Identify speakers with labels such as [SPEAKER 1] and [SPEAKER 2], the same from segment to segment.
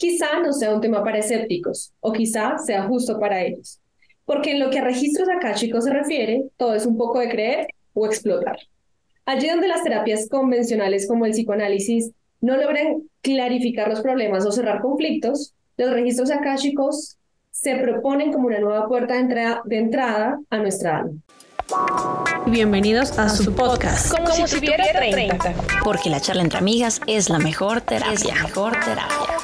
[SPEAKER 1] quizá no sea un tema para escépticos o quizá sea justo para ellos. Porque en lo que a registros chicos se refiere, todo es un poco de creer o explotar. Allí donde las terapias convencionales como el psicoanálisis no logran clarificar los problemas o cerrar conflictos, los registros akáshicos se proponen como una nueva puerta de, entrada, de entrada a nuestra alma.
[SPEAKER 2] Bienvenidos a, su podcast.
[SPEAKER 3] Como, si, tuviera 30.
[SPEAKER 2] Porque la charla entre amigas es la mejor terapia. Es la mejor terapia.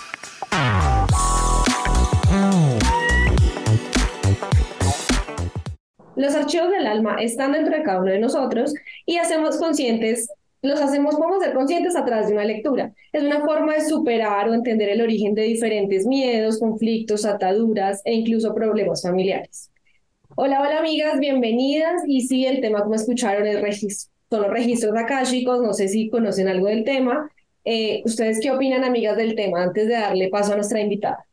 [SPEAKER 1] Los archivos del alma están dentro de cada uno de nosotros y hacemos conscientes, los hacemos, podemos ser conscientes a través de una lectura. Es una forma de superar o entender el origen de diferentes miedos, conflictos, ataduras e incluso problemas familiares. Hola, hola amigas, bienvenidas. Y sí, el tema como escucharon es registro, son los registros akáshicos, no sé si conocen algo del tema. Eh, ¿Ustedes qué opinan, amigas, del tema antes de darle paso a nuestra invitada?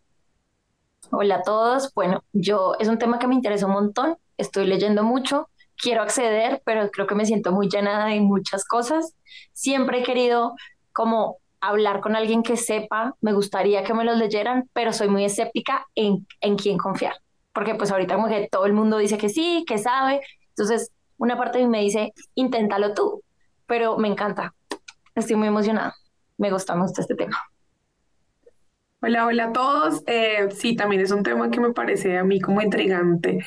[SPEAKER 4] Hola a todos. Bueno, yo es un tema que me interesa un montón. Estoy leyendo mucho. Quiero acceder, pero creo que me siento muy llenada de muchas cosas. Siempre he querido como hablar con alguien que sepa. Me gustaría que me los leyeran, pero soy muy escéptica en, en quién confiar. Porque pues ahorita como que todo el mundo dice que sí, que sabe. Entonces, una parte de mí me dice, inténtalo tú. Pero me encanta. Estoy muy emocionada. Me gusta, me gusta este tema.
[SPEAKER 5] Hola, hola a todos. Eh, sí, también es un tema que me parece a mí como intrigante,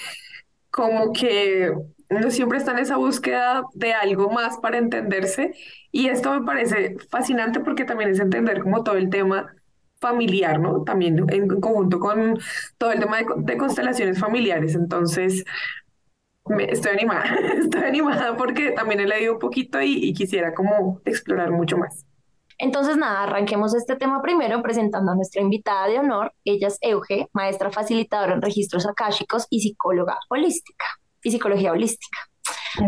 [SPEAKER 5] como que uno siempre está en esa búsqueda de algo más para entenderse y esto me parece fascinante porque también es entender como todo el tema familiar, ¿no? También en conjunto con todo el tema de, constelaciones familiares. Entonces, me, estoy animada, estoy animada porque también he leído un poquito y, y quisiera como explorar mucho más.
[SPEAKER 4] Entonces, nada, arranquemos este tema primero presentando a nuestra invitada de honor. Ella es Euge, maestra facilitadora en registros akáshicos y psicóloga holística y psicología holística.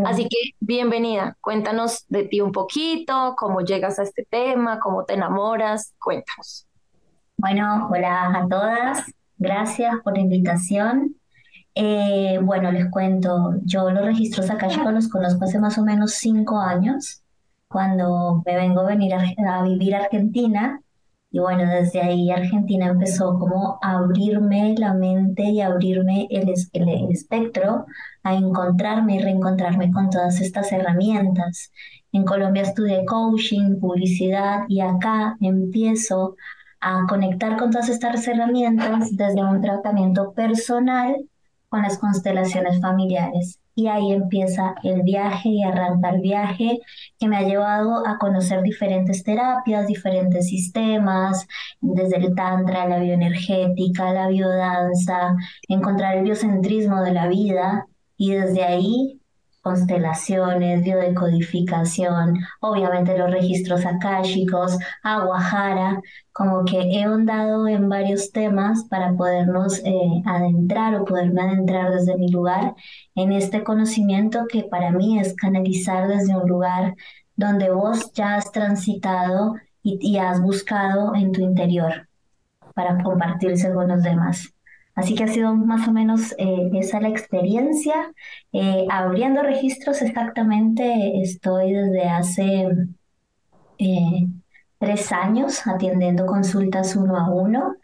[SPEAKER 4] Así que, bienvenida. Cuéntanos de ti un poquito, cómo llegas a este tema, cómo te enamoras. Cuéntanos.
[SPEAKER 6] Bueno, hola a todas. Gracias por la invitación. Eh, bueno, les cuento, yo los registros akáshicos los conozco hace más o menos cinco años cuando me vengo a venir a, vivir a Argentina. Y bueno, desde ahí Argentina empezó como a abrirme la mente y abrirme el, el, espectro, a encontrarme y reencontrarme con todas estas herramientas. En Colombia estudié coaching, publicidad y acá empiezo a conectar con todas estas herramientas desde un tratamiento personal con las constelaciones familiares y ahí empieza el viaje y arranca el viaje que me ha llevado a conocer diferentes terapias, diferentes sistemas, desde el tantra, la bioenergética, la biodanza, encontrar el biocentrismo de la vida y desde ahí constelaciones, biodecodificación, obviamente los registros akáshicos, aguajara, como que he ahondado en varios temas para podernos eh, adentrar o poderme adentrar desde mi lugar en este conocimiento que para mí es canalizar desde un lugar donde vos ya has transitado y, y has buscado en tu interior para compartirse con los demás. Así que ha sido más o menos eh, esa la experiencia. Eh, abriendo registros exactamente estoy desde hace eh, tres años atendiendo consultas uno a uno,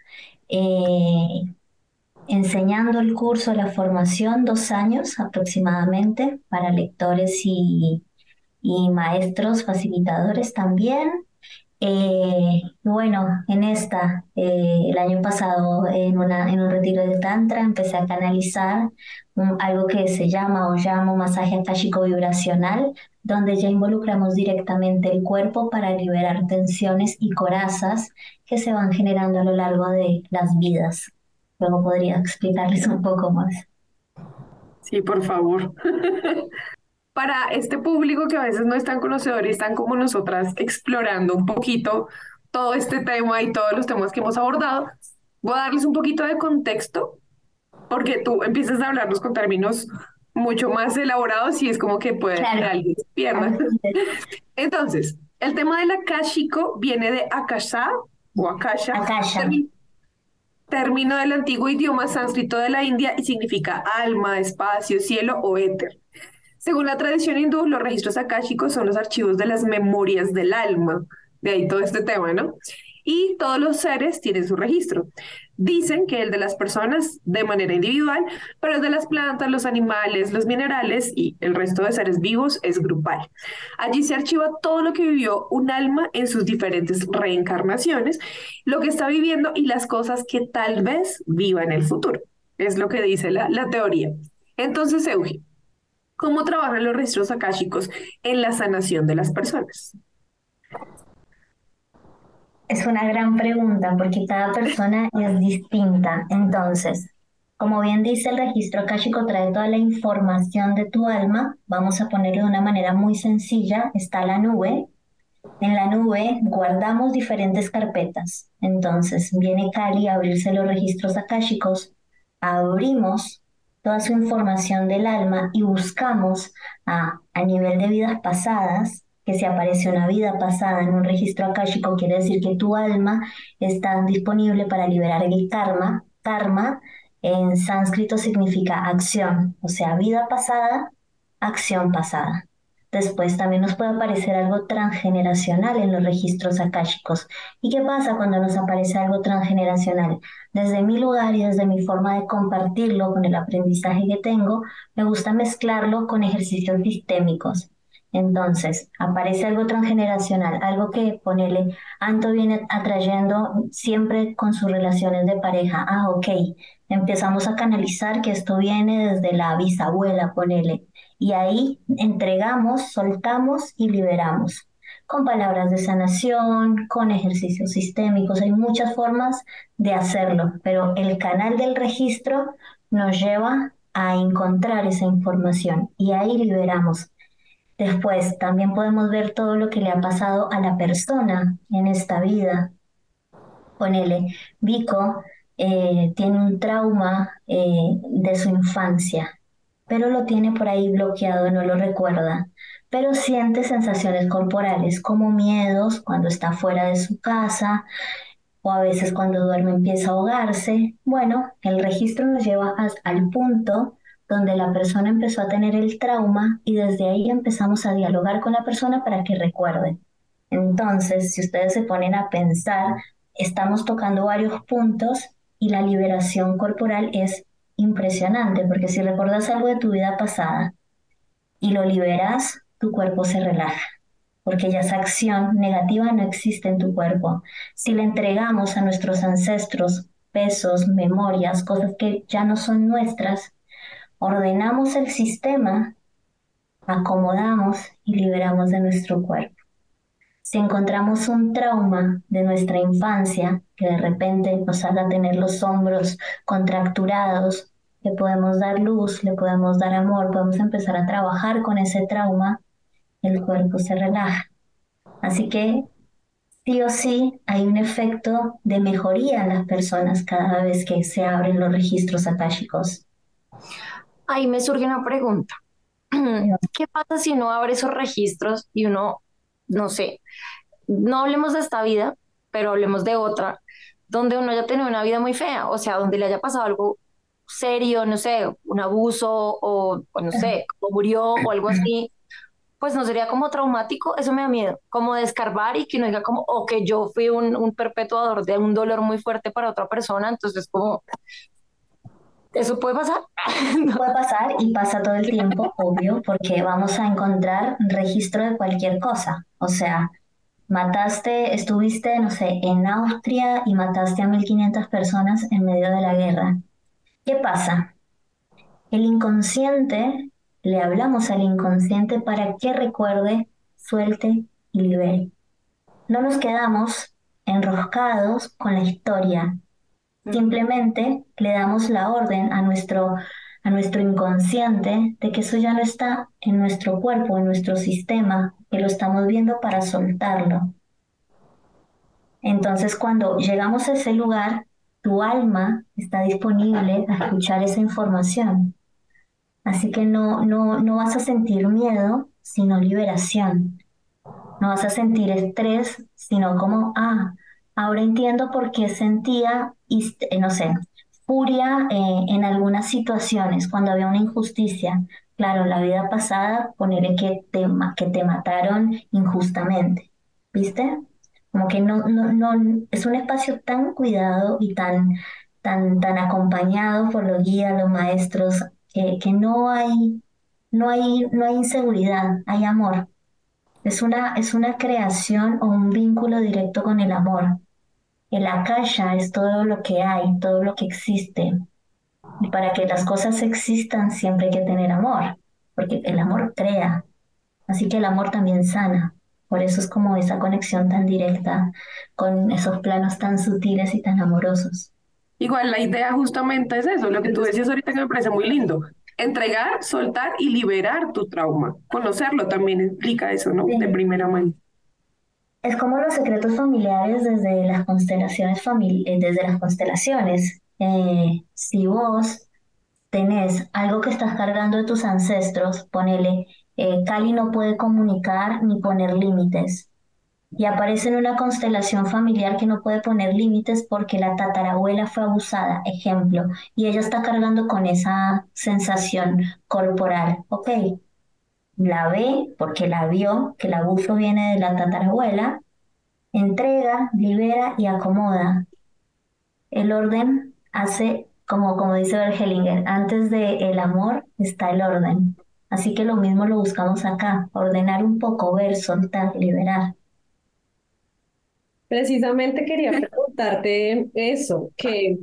[SPEAKER 6] enseñando el curso, la formación, dos años aproximadamente para lectores y, y maestros facilitadores también. Eh, bueno, en esta, eh, el año pasado, en, un retiro de Tantra, empecé a canalizar algo que se llama o llamo masaje akáshico vibracional, donde ya involucramos directamente el cuerpo para liberar tensiones y corazas que se van generando a lo largo de las vidas. Luego podría explicarles un poco más.
[SPEAKER 5] Sí, por favor. para este público que a veces no es tan conocedor y están como nosotras explorando un poquito todo este tema y todos los temas que hemos abordado, voy a darles un poquito de contexto, porque tú empiezas a hablarnos con términos mucho más elaborados y es como que puede que alguien se pierda. Entonces, el tema del akashico viene de akasha o akasha,
[SPEAKER 6] akasha.
[SPEAKER 5] término del antiguo idioma sánscrito de la India y significa alma, espacio, cielo o éter. Según la tradición hindú, los registros akáshicos son los archivos de las memorias del alma, de ahí todo este tema, ¿no? y todos los seres tienen su registro. Dicen que el de las personas de manera individual, pero el de las plantas, los animales, los minerales y el resto de seres vivos es grupal. Allí se archiva todo lo que vivió un alma en sus diferentes reencarnaciones, lo que está viviendo y las cosas que tal vez viva en el futuro. Es lo que dice la, la teoría. Entonces, Eugi, ¿cómo trabajan los registros akáshicos en la sanación de las personas?
[SPEAKER 6] Es una gran pregunta porque cada persona es distinta. Entonces, como bien dice el registro akáshico trae toda la información de tu alma, vamos a ponerlo de una manera muy sencilla, está la nube. En la nube guardamos diferentes carpetas. Entonces, viene Cali a abrirse los registros akáshicos, abrimos toda su información del alma y buscamos a, a nivel de vidas pasadas que si aparece una vida pasada en un registro akáshico, quiere decir que tu alma está disponible para liberar el karma. Karma en sánscrito significa acción, o sea, vida pasada, acción pasada. Después también nos puede aparecer algo transgeneracional en los registros akáshicos. ¿Y qué pasa cuando nos aparece algo transgeneracional? Desde mi lugar y desde mi forma de compartirlo con el aprendizaje que tengo, me gusta mezclarlo con ejercicios sistémicos. Entonces, aparece algo transgeneracional, algo que ponele, Anto viene atrayendo siempre con sus relaciones de pareja. Ah, ok, empezamos a canalizar que esto viene desde la bisabuela, ponele. Y ahí entregamos, soltamos y liberamos. Con palabras de sanación, con ejercicios sistémicos, hay muchas formas de hacerlo, pero el canal del registro nos lleva a encontrar esa información y ahí liberamos Después, también podemos ver todo lo que le ha pasado a la persona en esta vida. Ponele, Vico eh, tiene un trauma eh, de su infancia, pero lo tiene por ahí bloqueado, no lo recuerda, pero siente sensaciones corporales como miedos cuando está fuera de su casa o a veces cuando duerme empieza a ahogarse. Bueno, el registro nos lleva al punto donde la persona empezó a tener el trauma y desde ahí empezamos a dialogar con la persona para que recuerde. Entonces, si ustedes se ponen a pensar, estamos tocando varios puntos y la liberación corporal es impresionante, porque si recuerdas algo de tu vida pasada y lo liberas, tu cuerpo se relaja, porque ya esa acción negativa no existe en tu cuerpo. Si le entregamos a nuestros ancestros pesos, memorias, cosas que ya no son nuestras, ordenamos el sistema, acomodamos y liberamos de nuestro cuerpo. Si encontramos un trauma de nuestra infancia que de repente nos haga tener los hombros contracturados, le podemos dar luz, le podemos dar amor, podemos empezar a trabajar con ese trauma, el cuerpo se relaja. Así que sí o sí hay un efecto de mejoría en las personas cada vez que se abren los registros akáshicos.
[SPEAKER 4] Ahí me surge una pregunta. ¿Qué pasa si uno abre esos registros y uno, no sé, no hablemos de esta vida, pero hablemos de otra, donde uno haya tenido una vida muy fea, o sea, donde le haya pasado algo serio, no sé, un abuso o, no sé, como murió o algo así, pues no sería como traumático, eso me da miedo, como descarbar y que no diga como, o que yo fui un, un perpetuador de un dolor muy fuerte para otra persona, entonces como, ¿Eso puede pasar?
[SPEAKER 6] Puede pasar y pasa todo el tiempo, obvio, porque vamos a encontrar registro de cualquier cosa. O sea, mataste, estuviste, no sé, en Austria y mataste a 1500 personas en medio de la guerra. ¿Qué pasa? El inconsciente, le hablamos al inconsciente para que recuerde, suelte y libere. No nos quedamos enroscados con la historia, Simplemente le damos la orden a nuestro, a nuestro inconsciente de que eso ya no está en nuestro cuerpo, en nuestro sistema, que lo estamos viendo para soltarlo. Entonces cuando llegamos a ese lugar, tu alma está disponible a escuchar esa información. Así que no, no, no vas a sentir miedo, sino liberación. No vas a sentir estrés, sino como, ah, ahora entiendo por qué sentía eh, no sé, furia eh, en algunas situaciones, cuando había una injusticia. Claro, la vida pasada, ponerle que te, que te mataron injustamente, ¿viste? como que no, no, no, es un espacio tan cuidado y tan, tan, tan acompañado por los guías, los maestros, que, que no hay, no hay, no hay inseguridad, hay amor. Es una, es una creación o un vínculo directo con el amor. El akasha es todo lo que hay, todo lo que existe. Y para que las cosas existan siempre hay que tener amor, porque el amor crea. Así que el amor también sana. Por eso es como esa conexión tan directa con esos planos tan sutiles y tan amorosos.
[SPEAKER 5] Igual la idea justamente es eso, lo que tú decías ahorita que me parece muy lindo. Entregar, soltar y liberar tu trauma. Conocerlo también implica eso, ¿no? De primera mano.
[SPEAKER 6] Es como los secretos familiares desde las constelaciones eh, desde las constelaciones. Eh, si vos tenés algo que estás cargando de tus ancestros, ponele, eh, Cali no puede comunicar ni poner límites. Y aparece en una constelación familiar que no puede poner límites porque la tatarabuela fue abusada, ejemplo, y ella está cargando con esa sensación corporal. Ok, la ve porque la vio, que el abuso viene de la tatarabuela, entrega, libera y acomoda. El orden hace, como, como dice Bergelinger, antes del el amor está el orden. Así que lo mismo lo buscamos acá, ordenar un poco, ver, soltar, liberar.
[SPEAKER 1] Precisamente quería preguntarte eso, que,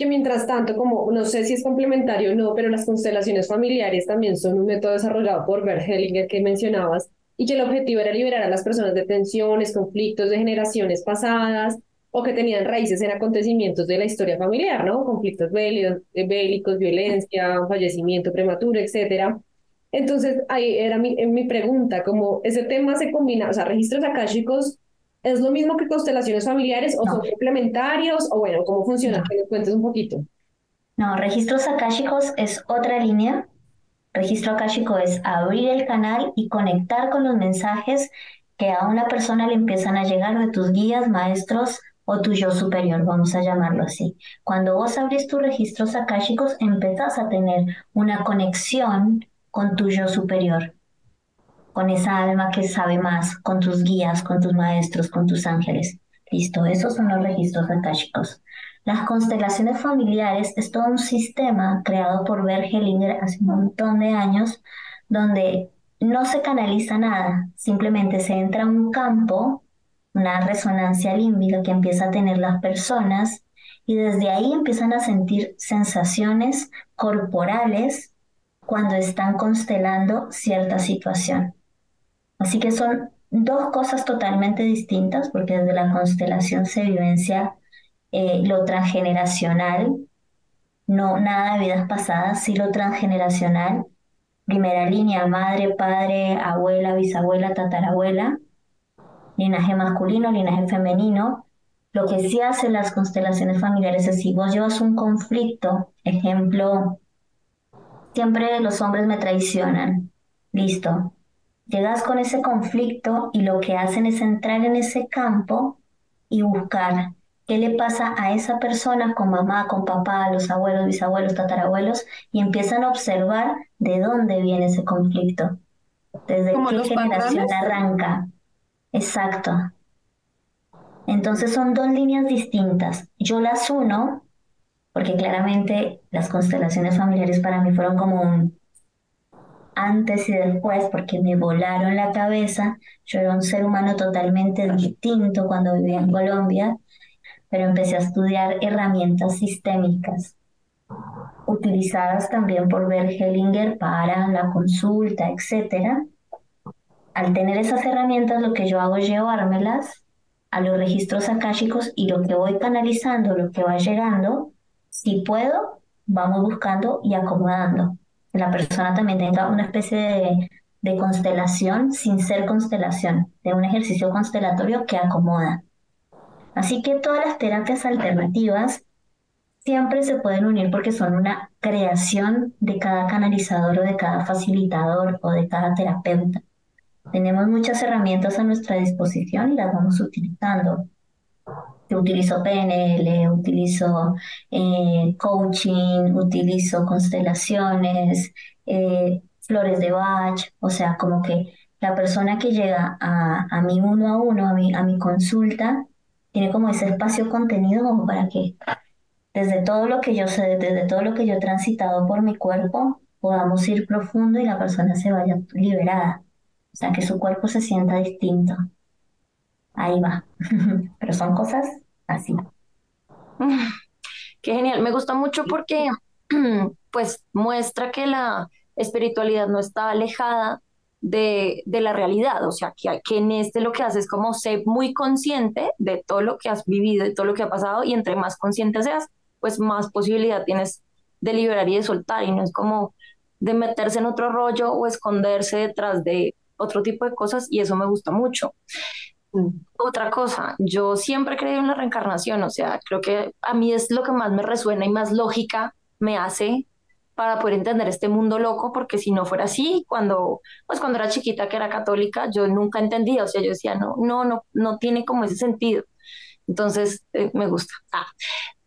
[SPEAKER 1] que mientras tanto, como no sé si es complementario o no, pero las constelaciones familiares también son un método desarrollado por Bert Hellinger que mencionabas, y que el objetivo era liberar a las personas de tensiones, conflictos de generaciones pasadas o que tenían raíces en acontecimientos de la historia familiar, ¿no? Conflictos bélicos, bélicos violencia, fallecimiento prematuro, etcétera. Entonces, ahí era mi, mi pregunta, como ese tema se combina, o sea, registros akáshicos ¿Es lo mismo que constelaciones familiares o son complementarios? O bueno, ¿cómo funciona? Que nos cuentes un poquito.
[SPEAKER 6] No, registros akáshicos es otra línea. Registro akáshico es abrir el canal y conectar con los mensajes que a una persona le empiezan a llegar de tus guías, maestros o tu yo superior, vamos a llamarlo así. Cuando vos abrís tus registros akáshicos, empezás a tener una conexión con tu yo superior con esa alma que sabe más, con tus guías, con tus maestros, con tus ángeles. Listo, esos son los registros akáshicos. Las constelaciones familiares es todo un sistema creado por Bert Hellinger hace un montón de años, donde no se canaliza nada, simplemente se entra a un campo, una resonancia límbica que empieza a tener las personas y desde ahí empiezan a sentir sensaciones corporales cuando están constelando cierta situación. Así que son dos cosas totalmente distintas, porque desde la constelación se vivencia eh, lo transgeneracional, no nada de vidas pasadas, sí lo transgeneracional, primera línea, madre, padre, abuela, bisabuela, tatarabuela, linaje masculino, linaje femenino. Lo que sí hacen las constelaciones familiares es si vos llevas un conflicto, ejemplo, siempre los hombres me traicionan, listo, llegas con ese conflicto y lo que hacen es entrar en ese campo y buscar qué le pasa a esa persona con mamá, con papá, los abuelos, bisabuelos, tatarabuelos y empiezan a observar de dónde viene ese conflicto, desde qué generación arranca. Exacto. Entonces son dos líneas distintas. Yo las uno, porque claramente las constelaciones familiares para mí fueron como un antes y después porque me volaron la cabeza. Yo era un ser humano totalmente distinto cuando vivía en Colombia, pero empecé a estudiar herramientas sistémicas utilizadas también por Bert Hellinger para la consulta, etc. Al tener esas herramientas, lo que yo hago es llevármelas a los registros akáshicos y lo que voy canalizando, lo que va llegando, si puedo, vamos buscando y acomodando la persona también tenga una especie de, de constelación sin ser constelación, de un ejercicio constelatorio que acomoda. Así que todas las terapias alternativas siempre se pueden unir porque son una creación de cada canalizador o de cada facilitador o de cada terapeuta. Tenemos muchas herramientas a nuestra disposición y las vamos utilizando utilizo PNL, utilizo eh, coaching, utilizo constelaciones, eh, flores de Bach, o sea, como que la persona que llega a, a mi uno a uno, a mi, a mi consulta, tiene como ese espacio contenido como para que desde todo lo que yo sé, desde todo lo que yo he transitado por mi cuerpo, podamos ir profundo y la persona se vaya liberada. O sea, que su cuerpo se sienta distinto. Ahí va. Pero son cosas así.
[SPEAKER 4] Qué genial. Me gusta mucho porque pues muestra que la espiritualidad no está alejada de, de, la realidad, o sea, que, que en este lo que haces es como ser muy consciente de todo lo que has vivido, de todo lo que ha pasado, y entre más consciente seas, pues más posibilidad tienes de liberar y de soltar, y no es como de meterse en otro rollo o esconderse detrás de otro tipo de cosas, y eso me gusta mucho. Mm. Otra cosa, yo siempre he creído en la reencarnación, o sea, creo que a mí es lo que más me resuena y más lógica me hace para poder entender este mundo loco, porque si no fuera así, cuando, pues cuando era chiquita que era católica, yo nunca entendía, o sea, yo decía, no, no, no, no tiene como ese sentido. Entonces, eh, me gusta. Ah,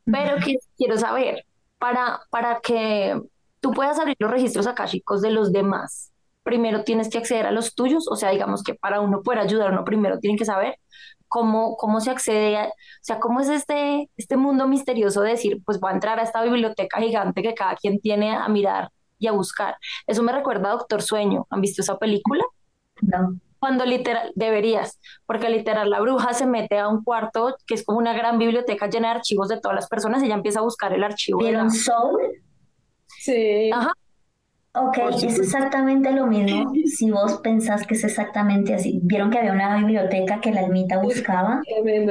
[SPEAKER 4] pero que, quiero saber, para, para que tú puedas abrir los registros akáshicos de los demás, primero tienes que acceder a los tuyos, o sea, digamos que para uno poder ayudar, uno primero tiene que saber cómo, cómo se accede, a, o sea, cómo es este, este mundo misterioso de decir, pues voy a entrar a esta biblioteca gigante que cada quien tiene a mirar y a buscar. Eso me recuerda a Doctor Sueño. ¿Han visto esa película?
[SPEAKER 6] No.
[SPEAKER 4] Cuando literal, deberías, porque literal la bruja se mete a un cuarto que es como una gran biblioteca llena de archivos de todas las personas y ella empieza a buscar el archivo.
[SPEAKER 6] ¿Vieron Soul?
[SPEAKER 1] Sí.
[SPEAKER 4] Ajá.
[SPEAKER 6] Ok, es exactamente lo mismo si vos pensás que es exactamente así. ¿Vieron que había una biblioteca que la almita buscaba?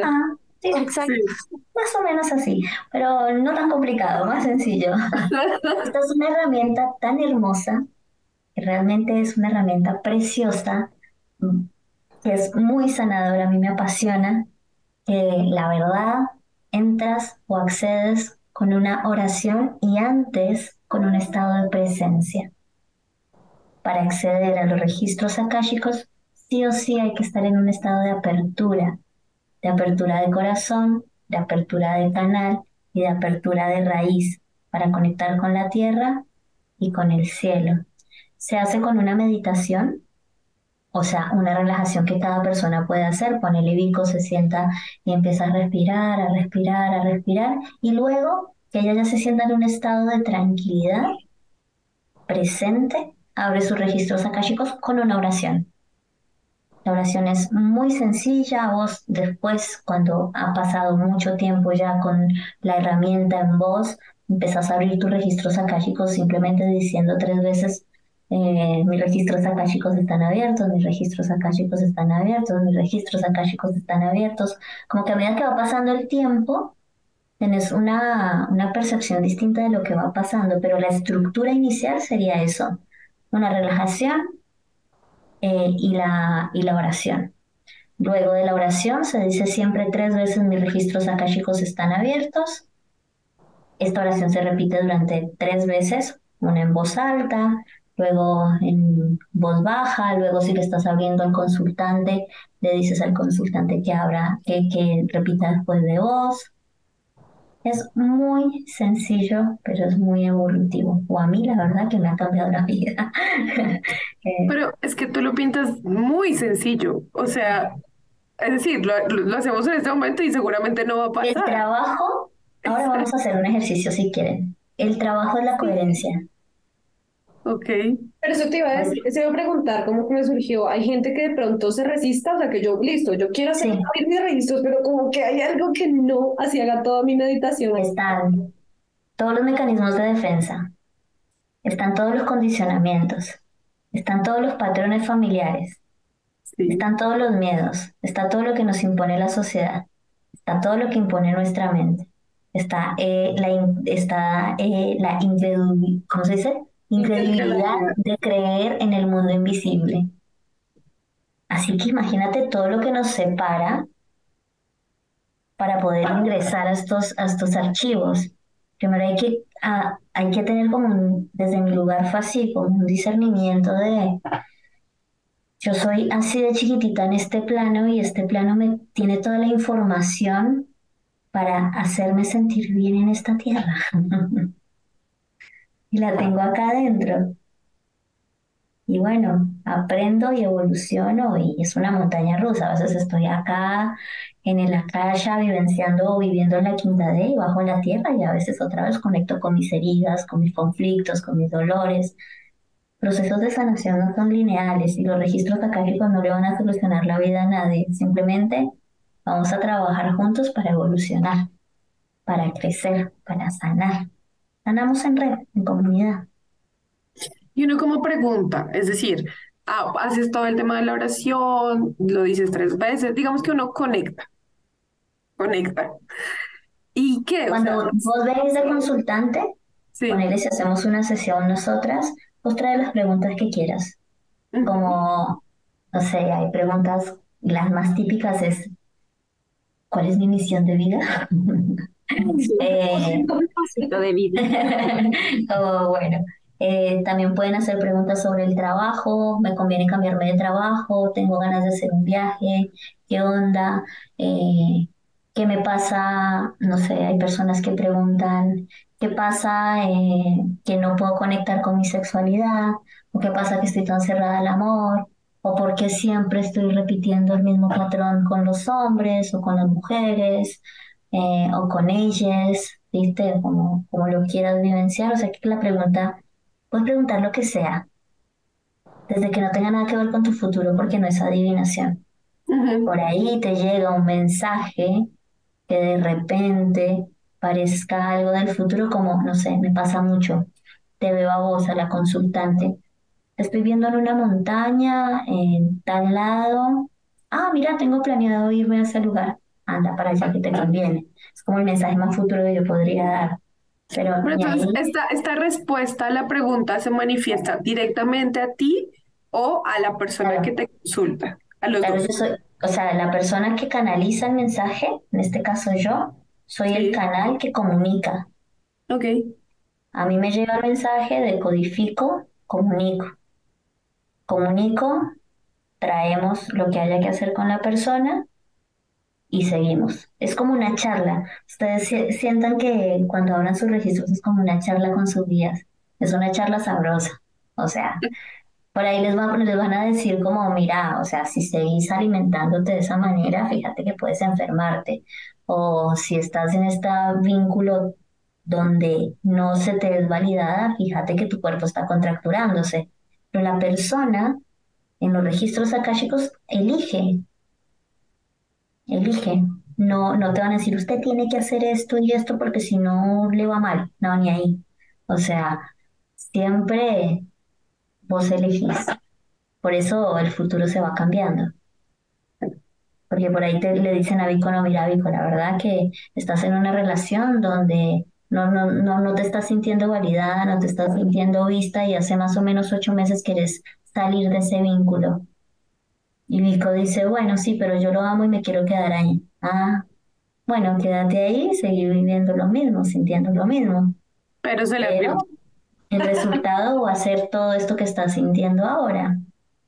[SPEAKER 6] Ah, sí,
[SPEAKER 4] Exacto.
[SPEAKER 6] más o menos así, pero no tan complicado, más sencillo. Esta es una herramienta tan hermosa, que realmente es una herramienta preciosa, que es muy sanadora, a mí me apasiona, que la verdad entras o accedes con una oración y antes con un estado de presencia. Para acceder a los registros akáshicos, sí o sí hay que estar en un estado de apertura, de apertura de corazón, de apertura de canal y de apertura de raíz para conectar con la tierra y con el cielo. Se hace con una meditación, o sea, una relajación que cada persona puede hacer. Pone el Vico, se sienta y empieza a respirar, a respirar, a respirar, y luego que ella ya se sienta en un estado de tranquilidad presente, abre sus registros akáshicos con una oración. La oración es muy sencilla, vos después, cuando ha pasado mucho tiempo ya con la herramienta en voz, empezás a abrir tus registros akáshicos simplemente diciendo tres veces, eh, mis registros akáshicos están abiertos, mis registros akáshicos están abiertos, mis registros akáshicos están abiertos. Como que a medida que va pasando el tiempo, tenés una, una percepción distinta de lo que va pasando, pero la estructura inicial sería eso, una relajación eh, y, la, y la oración. Luego de la oración se dice siempre tres veces mis registros akáshicos están abiertos. Esta oración se repite durante tres veces, una en voz alta, luego en voz baja, luego si le estás abriendo al consultante, le dices al consultante que abra, que, que repita después de vos. Es muy sencillo, pero es muy evolutivo. O a mí, la verdad, que me ha cambiado la vida.
[SPEAKER 5] Eh, pero es que tú lo pintas muy sencillo. O sea, es decir, lo, lo, hacemos en este momento y seguramente no va a pasar.
[SPEAKER 6] El trabajo, ahora vamos a hacer un ejercicio si quieren. El trabajo es la coherencia.
[SPEAKER 5] Ok.
[SPEAKER 1] Pero eso te iba a decir, se iba a preguntar cómo me surgió. Hay gente que de pronto se resista, o sea, que yo, listo, yo quiero hacer sí. mis registros, pero como que hay algo que no así haga toda mi meditación.
[SPEAKER 6] Están todos los mecanismos de defensa, están todos los condicionamientos, están todos los patrones familiares, sí. están todos los miedos, está todo lo que nos impone la sociedad, está todo lo que impone nuestra mente, está eh, la, está, eh, la ¿cómo se dice? Incredibilidad de creer en el mundo invisible. Así que imagínate todo lo que nos separa para poder ingresar a estos, a estos archivos. Primero hay que, a, hay que tener como un, desde mi lugar fácil, como un discernimiento de, yo soy así de chiquitita en este plano y este plano me tiene toda la información para hacerme sentir bien en esta tierra. y la tengo acá adentro. Y bueno, aprendo y evoluciono y es una montaña rusa. A veces estoy acá en el acá vivenciando o viviendo en la quinta D y bajo la tierra y a veces otra vez conecto con mis heridas, con mis conflictos, con mis dolores. Procesos de sanación no son lineales y los registros acálicos no le van a solucionar la vida a nadie. Simplemente vamos a trabajar juntos para evolucionar, para crecer, para sanar. Sanamos en red, en comunidad.
[SPEAKER 5] Y uno como pregunta, es decir, ah, haces todo el tema de la oración, lo dices tres veces, digamos que uno conecta, conecta. ¿Y qué?
[SPEAKER 6] Cuando vos venís de consultante, sí. ponele si hacemos una sesión nosotras, vos traes las preguntas que quieras. Como, no sé, hay preguntas, las más típicas es, ¿cuál es mi misión de vida?
[SPEAKER 4] eh, de vida.
[SPEAKER 6] oh, bueno, eh, también pueden hacer preguntas sobre el trabajo, me conviene cambiarme de trabajo, tengo ganas de hacer un viaje, qué onda, eh, qué me pasa, no sé, hay personas que preguntan qué pasa eh, que no puedo conectar con mi sexualidad, o qué pasa que estoy tan cerrada al amor, o por qué siempre estoy repitiendo el mismo patrón con los hombres o con las mujeres, o con ellas, ¿viste? Como, como lo quieras vivenciar, o sea que la pregunta Puedes preguntar lo que sea, desde que no tenga nada que ver con tu futuro, porque no es adivinación. Por ahí te llega un mensaje que de repente parezca algo del futuro, como, no sé, me pasa mucho. Te veo a vos, a la consultante. Te estoy viendo en una montaña, en tal lado. Ah, mira, tengo planeado irme a ese lugar. Anda para allá que te conviene. Es como el mensaje más futuro que yo podría dar. Pero,
[SPEAKER 5] entonces, esta, esta respuesta a la pregunta se manifiesta directamente a ti o a la persona que te consulta. A los dos.
[SPEAKER 6] o sea, la persona que canaliza el mensaje, en este caso yo, soy el canal que comunica.
[SPEAKER 5] Ok.
[SPEAKER 6] A mí me llega el mensaje, decodifico, comunico. Comunico, traemos lo que haya que hacer con la persona y seguimos. Es como una charla. Ustedes sientan que cuando abran sus registros es como una charla con sus guías. Es una charla sabrosa. O sea, por ahí les, les van a decir como, mira, o sea, si seguís alimentándote de esa manera, fíjate que puedes enfermarte. O si estás en este vínculo donde no se te es validada, fíjate que tu cuerpo está contracturándose. Pero la persona en los registros akáshicos elige elige. No, no te van a decir, usted tiene que hacer esto y esto porque si no le va mal. No, ni ahí. O sea, siempre vos elegís. Por eso el futuro se va cambiando. Porque por ahí te le dicen a Vico, no, mira, Vico, la verdad que estás en una relación donde no, no, no, no te estás sintiendo validada, no te estás sintiendo vista y hace más o menos ocho meses quieres salir de ese vínculo. Y Vico dice, bueno, sí, pero yo lo amo y me quiero quedar ahí. Ah, bueno, quédate ahí y seguir viviendo lo mismo, sintiendo lo mismo.
[SPEAKER 5] Pero se le
[SPEAKER 6] Pero el resultado va a ser todo esto que estás sintiendo ahora.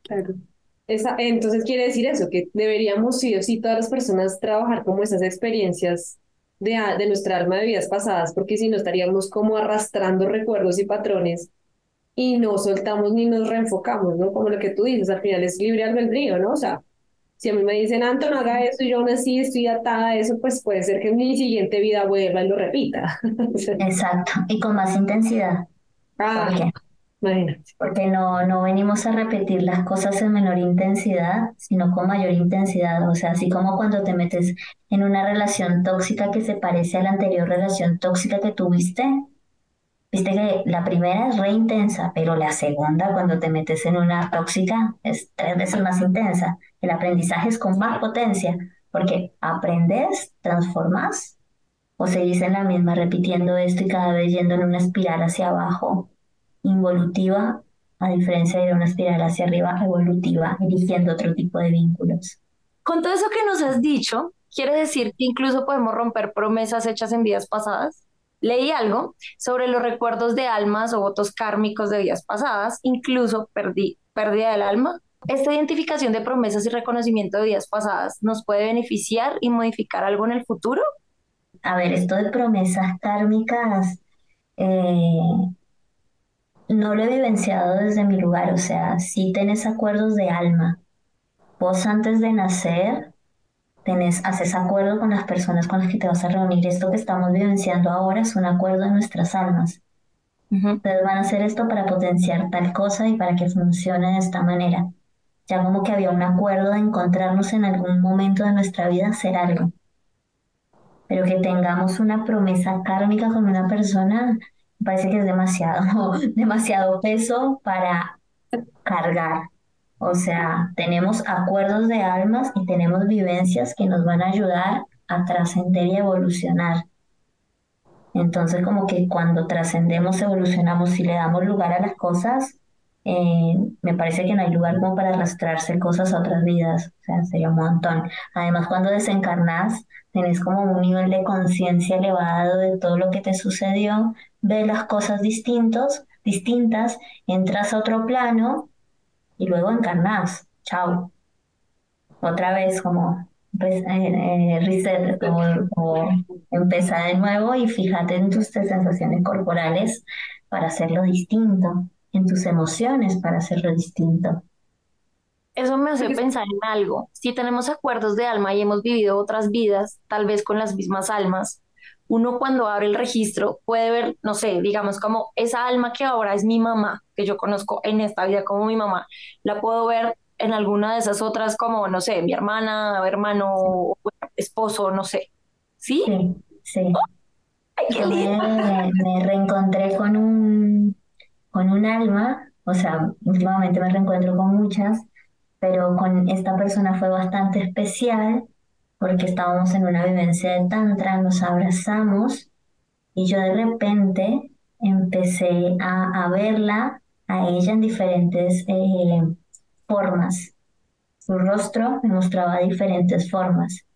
[SPEAKER 5] Claro.
[SPEAKER 1] Esa, entonces quiere decir eso, que deberíamos sí o sí todas las personas trabajar como esas experiencias de, de nuestra alma de vidas pasadas, porque si no estaríamos como arrastrando recuerdos y patrones y no soltamos ni nos reenfocamos, ¿no? Como lo que tú dices, al final es libre albedrío, ¿no? O sea, si a mí me dicen, Anton, haga eso y yo aún así estoy atada a eso, pues puede ser que en mi siguiente vida vuelva y lo repita.
[SPEAKER 6] Exacto, y con más intensidad.
[SPEAKER 1] Ah,
[SPEAKER 6] ¿Por qué?
[SPEAKER 1] Imagínate.
[SPEAKER 6] Porque no, no venimos a repetir las cosas en menor intensidad, sino con mayor intensidad. O sea, así como cuando te metes en una relación tóxica que se parece a la anterior relación tóxica que tuviste, Viste que la primera es re intensa, pero la segunda, cuando te metes en una tóxica, es tres veces más intensa. El aprendizaje es con más potencia, porque aprendes, transformas, o seguís en la misma repitiendo esto y cada vez yendo en una espiral hacia abajo, involutiva, a diferencia de una espiral hacia arriba, evolutiva, eligiendo otro tipo de vínculos.
[SPEAKER 4] Con todo eso que nos has dicho, ¿quiere decir que incluso podemos romper promesas hechas en vidas pasadas? Leí algo sobre los recuerdos de almas o votos kármicos de vidas pasadas, incluso perdí, pérdida del alma. ¿Esta identificación de promesas y reconocimiento de vidas pasadas nos puede beneficiar y modificar algo en el futuro?
[SPEAKER 6] A ver, esto de promesas kármicas, eh, no lo he vivenciado desde mi lugar, o sea, sí tenés acuerdos de alma. Vos antes de nacer tenés, haces acuerdo con las personas con las que te vas a reunir. Esto que estamos vivenciando ahora es un acuerdo de nuestras almas. Ustedes van a hacer esto para potenciar tal cosa y para que funcione de esta manera. Ya como que había un acuerdo de encontrarnos en algún momento de nuestra vida, hacer algo. Pero que tengamos una promesa kármica con una persona, me parece que es demasiado, demasiado peso para cargar. O sea, tenemos acuerdos de almas y tenemos vivencias que nos van a ayudar a trascender y evolucionar. Entonces, como que cuando trascendemos, evolucionamos y le damos lugar a las cosas, eh, me parece que no hay lugar como para arrastrarse cosas a otras vidas. O sea, sería un montón. Además, cuando desencarnas, tenés como un nivel de conciencia elevado de todo lo que te sucedió, ves las cosas distintos, distintas, entras a otro plano y luego encarnás. Chao. Otra vez como pues, eh, reset, como, empezar de nuevo y fíjate en tus sensaciones corporales para hacerlo distinto, en tus emociones para hacerlo distinto.
[SPEAKER 4] Eso me hace pensar en algo. Si tenemos acuerdos de alma y hemos vivido otras vidas, tal vez con las mismas almas, uno cuando abre el registro puede ver, no sé, digamos como esa alma que ahora es mi mamá, que yo conozco en esta vida como mi mamá, la puedo ver en alguna de esas otras como, no sé, mi hermana, hermano, esposo, no sé. ¿Sí?
[SPEAKER 6] Sí, sí. Ay, qué me, me, reencontré con un, con un alma, o sea, últimamente me reencuentro con muchas, pero con esta persona fue bastante especial porque estábamos en una vivencia de tantra, nos abrazamos y yo de repente empecé a, a verla, a ella en diferentes eh, formas. Su rostro me mostraba diferentes formas.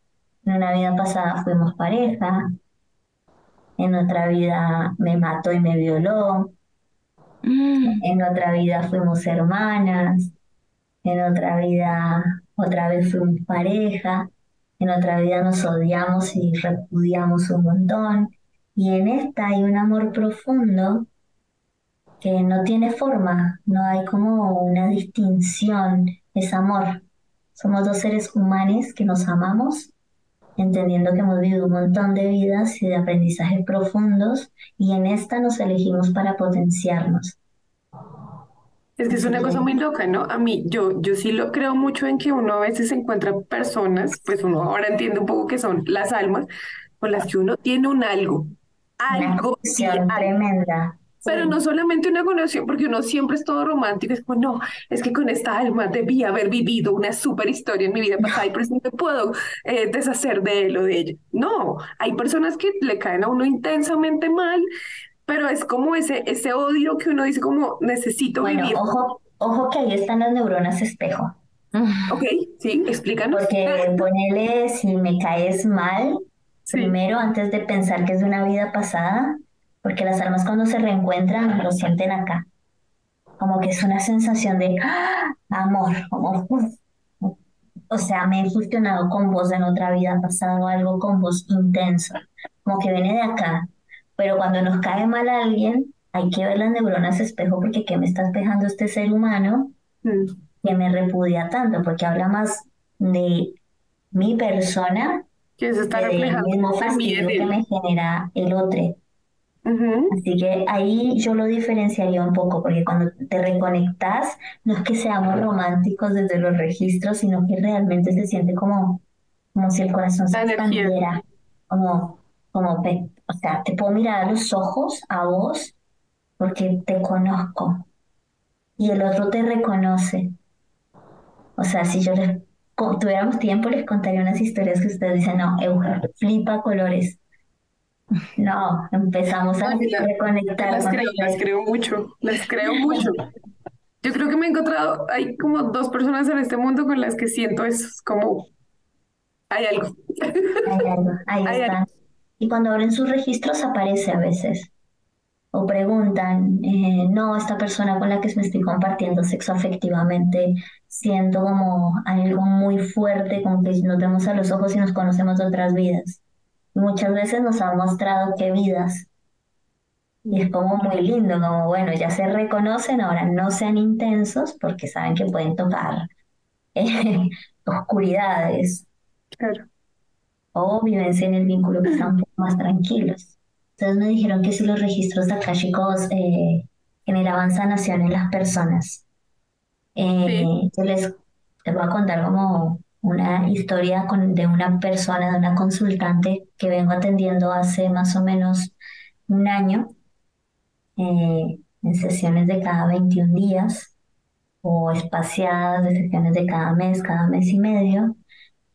[SPEAKER 6] En una vida pasada fuimos pareja, en otra vida me mató y me violó, mm. en otra vida fuimos hermanas, en otra vida otra vez fuimos pareja, en otra vida nos odiamos y repudiamos un montón, y en esta hay un amor profundo que no tiene forma, no hay como una distinción, es amor. Somos dos seres humanos que nos amamos, entendiendo que hemos vivido un montón de vidas y de aprendizajes profundos, y en esta nos elegimos para potenciarnos.
[SPEAKER 5] Es que es una cosa muy loca, ¿no? A mí, yo, yo sí lo creo mucho en que uno a veces encuentra personas, pues uno ahora entiende un poco que son las almas, con las que uno tiene un algo, algo,
[SPEAKER 6] tremenda.
[SPEAKER 5] Pero no solamente una conexión, porque uno siempre es todo romántico, es como, no, es que con esta alma debí haber vivido una super historia en mi vida pasada y por eso no me puedo eh, deshacer de él o de ella. No, hay personas que le caen a uno intensamente mal, pero es como ese, ese odio que uno dice como necesito
[SPEAKER 6] bueno,
[SPEAKER 5] vivir.
[SPEAKER 6] Ojo, ojo que ahí están las neuronas espejo.
[SPEAKER 5] Ok, sí, explícanos.
[SPEAKER 6] Porque ponele si me caes mal, primero antes de pensar que es de una vida pasada, porque las almas cuando se reencuentran lo sienten acá. Como que es una sensación de ¡ah! amor, como o sea, me he fusionado con vos en otra vida, pasado algo con vos intenso, como que viene de acá. Pero cuando nos cae mal a alguien, hay que ver las neuronas espejo porque ¿qué me está espejando este ser humano mm. que me repudia tanto? Porque habla más de mi persona
[SPEAKER 5] que se está del mismo
[SPEAKER 6] fastidio que me genera el otro. Así que ahí yo lo diferenciaría un poco, porque cuando te reconectas, no es que seamos románticos desde los registros, sino que realmente se siente como, como si el corazón se expandiera, como, como o sea, te puedo mirar a los ojos, a vos, porque te conozco. Y el otro te reconoce. O sea, si yo les tuviéramos tiempo, les contaría unas historias que ustedes dicen, no, Eugen, flipa colores. No, empezamos a reconectar.
[SPEAKER 5] Las creo, las creo mucho, las creo mucho. Yo creo que me he encontrado, hay como dos personas en este mundo con las que siento eso, es como, hay algo.
[SPEAKER 6] Hay algo, ahí está. Y cuando abren sus registros aparece a veces. O preguntan, eh, no, esta persona con la que me estoy compartiendo sexo afectivamente, siento como algo muy fuerte, como que nos vemos a los ojos y nos conocemos de otras vidas. muchas veces nos han mostrado qué vidas. Y es como muy lindo, como bueno, ya se reconocen, ahora no sean intensos porque saben que pueden tocar eh, oscuridades.
[SPEAKER 5] Claro.
[SPEAKER 6] O vivencia en el vínculo que están un poco más tranquilos. Entonces me dijeron que si los registros akáshicos eh, generaban sanación en las personas. Eh, yo les, les voy a contar como una historia con, de una persona, de una consultante que vengo atendiendo hace más o menos un año, eh, en sesiones de cada 21 días o espaciadas de sesiones de cada mes, cada mes y medio.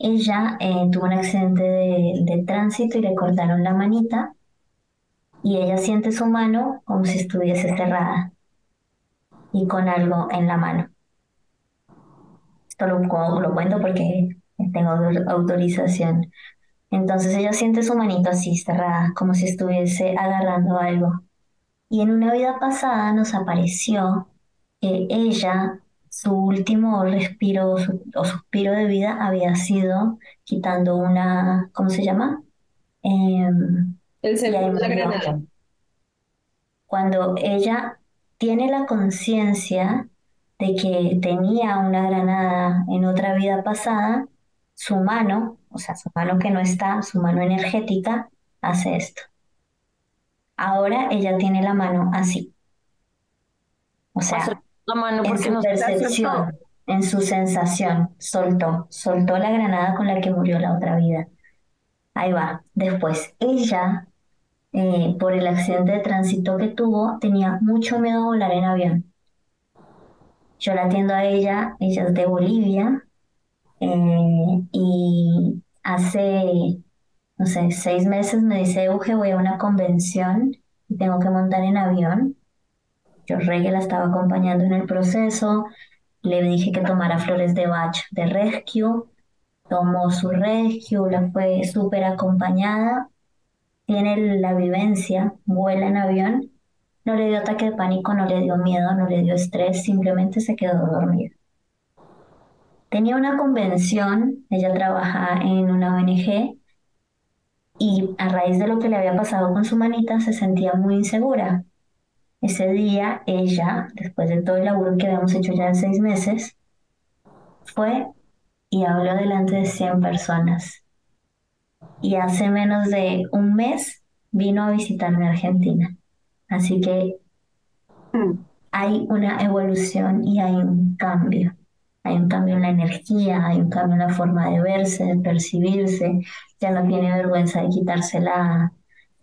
[SPEAKER 6] Ella eh, tuvo un accidente de, tránsito y le cortaron la manita y ella siente su mano como si estuviese cerrada y con algo en la mano. Esto lo, lo cuento porque tengo autorización. Entonces ella siente su manito así cerrada, como si estuviese agarrando algo. Y en una vida pasada nos apareció que ella, su último respiro o suspiro de vida había sido quitando una, ¿cómo se llama?
[SPEAKER 1] Em, el segundo la granada.
[SPEAKER 6] Cuando ella tiene la conciencia de que tenía una granada en otra vida pasada, su mano, o sea, su mano que no está, su mano energética, hace esto. Ahora ella tiene la mano así. O sea,
[SPEAKER 4] la mano
[SPEAKER 6] en su percepción, en su sensación, soltó, soltó la granada con la que murió la otra vida. Ahí va. Después, ella eh, por el accidente de tránsito que tuvo, tenía mucho miedo a volar en avión. Yo la atiendo a ella, ella es de Bolivia, eh, y hace, no sé, seis meses me dice, Euge, voy a una convención y tengo que montar en avión. Yo Reggae la estaba acompañando en el proceso, le dije que tomara flores de Bach de Rescue, tomó su Rescue, la fue súper acompañada tiene la vivencia, vuela en avión, no le dio ataque de pánico, no le dio miedo, no le dio estrés, simplemente se quedó dormida. Tenía una convención, ella trabaja en una ONG y a raíz de lo que le había pasado con su manita se sentía muy insegura. Ese día ella, después de todo el laburo que habíamos hecho ya en seis meses, fue y habló delante de 100 personas y hace menos de un mes vino a visitarme a Argentina. Así que hay una evolución y hay un cambio. Hay un cambio en la energía, hay un cambio en la forma de verse, de percibirse. Ya no tiene vergüenza de quitarse la,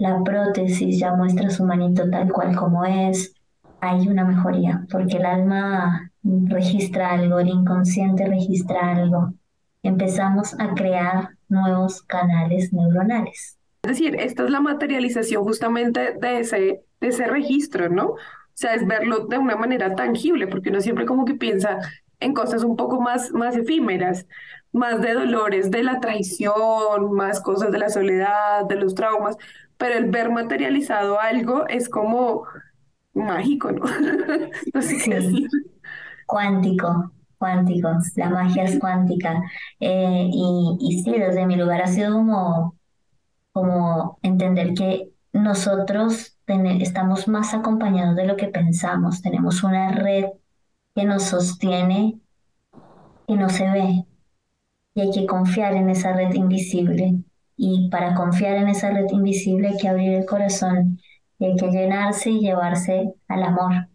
[SPEAKER 6] la prótesis, ya muestra su manito tal cual como es. Hay una mejoría, porque el alma registra algo, el inconsciente registra algo. Empezamos a crear nuevos canales neuronales.
[SPEAKER 5] Es decir, esta es la materialización justamente de ese, de ese registro, ¿no? O sea, es verlo de una manera tangible, porque uno siempre como que piensa en cosas un poco más, más efímeras, más de dolores de la traición, más cosas de la soledad, de los traumas, pero el ver materializado algo es como mágico, ¿no? no sé qué decir.
[SPEAKER 6] Cuántico, cuánticos, la magia es cuántica. Eh, y, y, sí, desde mi lugar ha sido como, como entender que nosotros estamos más acompañados de lo que pensamos, tenemos una red que nos sostiene, que no se ve, y hay que confiar en esa red invisible. Y para confiar en esa red invisible hay que abrir el corazón y hay que llenarse y llevarse al amor.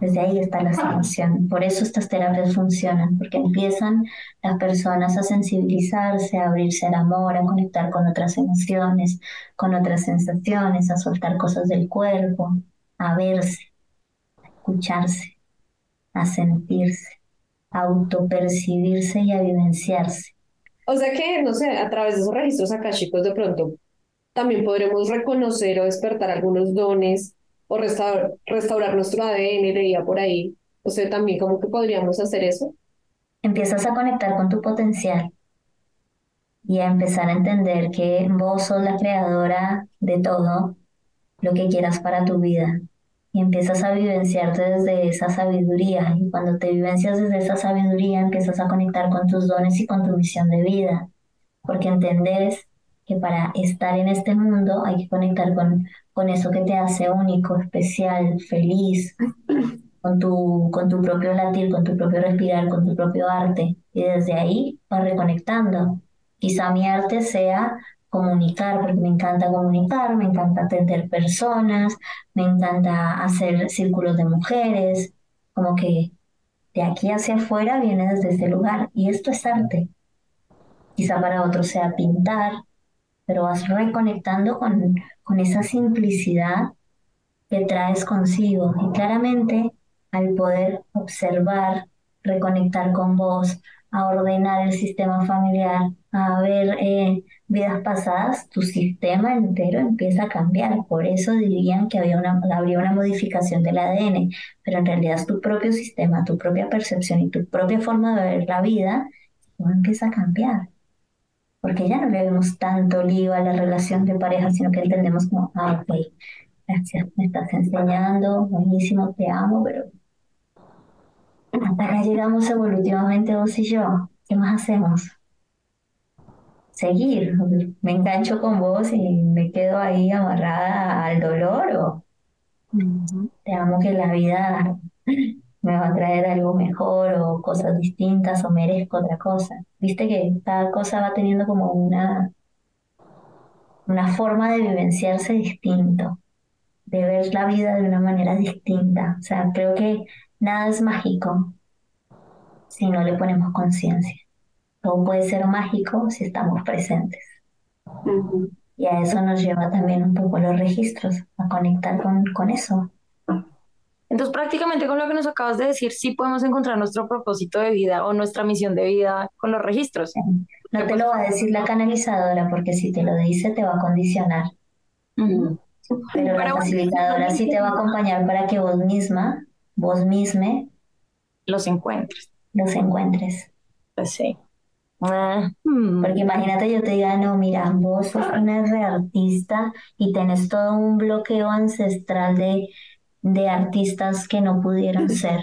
[SPEAKER 6] Desde ahí está la sanación. Por eso estas terapias funcionan, porque empiezan las personas a sensibilizarse, a abrirse al amor, a conectar con otras emociones, con otras sensaciones, a soltar cosas del cuerpo, a verse, a escucharse, a sentirse, a autopercibirse y a vivenciarse.
[SPEAKER 1] O sea que, no sé, a través de esos registros chicos de pronto también podremos reconocer o despertar algunos dones o restaurar, restaurar nuestro ADN, leía por ahí. O sea, también como que podríamos hacer eso.
[SPEAKER 6] Empiezas a conectar con tu potencial y a empezar a entender que vos sos la creadora de todo lo que quieras para tu vida. Y empiezas a vivenciarte desde esa sabiduría. Y cuando te vivencias desde esa sabiduría, empiezas a conectar con tus dones y con tu misión de vida. Porque entendés que para estar en este mundo hay que conectar con, con eso que te hace único, especial, feliz, con tu, con tu propio latir, con tu propio respirar, con tu propio arte. Y desde ahí vas reconectando. Quizá mi arte sea comunicar, porque me encanta comunicar, me encanta atender personas, me encanta hacer círculos de mujeres, como que de aquí hacia afuera viene desde ese lugar y esto es arte. Quizá para otros sea pintar, pero vas reconectando con, con esa simplicidad que traes consigo y claramente al poder observar, reconectar con vos, a ordenar el sistema familiar, a ver eh, vidas pasadas, tu sistema entero empieza a cambiar. Por eso dirían que había una, habría una modificación del ADN, pero en realidad es tu propio sistema, tu propia percepción y tu propia forma de ver la vida empieza a cambiar. Porque ya no le vemos tanto lío a la relación de pareja, sino que entendemos como, ah, ok, gracias, me estás enseñando, buenísimo, te amo, pero hasta acá llegamos evolutivamente vos y yo. ¿Qué más hacemos? Seguir. ¿Me engancho con vos y me quedo ahí amarrada al dolor o te amo que la vida me va a traer algo mejor o cosas distintas o merezco otra cosa? Viste que cada cosa va teniendo como una, una forma de vivenciarse distinto, de ver la vida de una manera distinta. O sea, creo que Nada es mágico si no le ponemos conciencia. Todo puede ser mágico si estamos presentes. Y a eso nos lleva también un poco los registros, a conectar con, con eso.
[SPEAKER 4] Entonces, prácticamente con lo que nos acabas de decir, sí podemos encontrar nuestro propósito de vida o nuestra misión de vida con los registros.
[SPEAKER 6] No te lo va a decir la canalizadora, porque si te lo dice te va a condicionar. Pero la facilitadora sí te va a acompañar para que vos misma vos mismo
[SPEAKER 4] los encuentres.
[SPEAKER 6] Los encuentres.
[SPEAKER 4] Pues sí.
[SPEAKER 6] Ah. Porque imagínate yo te diga, no, mira, vos sos una reartista y tenés todo un bloqueo ancestral de, de artistas que no pudieron ser.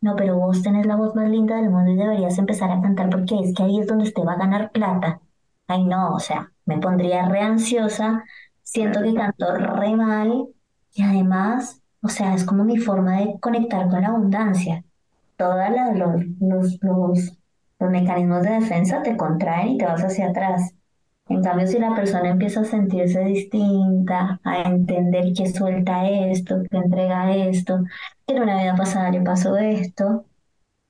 [SPEAKER 6] No, pero vos tenés la voz más linda del mundo y deberías empezar a cantar porque es que ahí es donde te va a ganar plata. Ay, no, o sea, me pondría re ansiosa, siento que canto re mal y además o sea, es como mi forma de conectar con la abundancia. Todos los, los, los, los mecanismos de defensa te contraen y te vas hacia atrás. En cambio, si la persona empieza a sentirse distinta, a entender que suelta esto, que entrega esto, que en una vida pasada le pasó esto,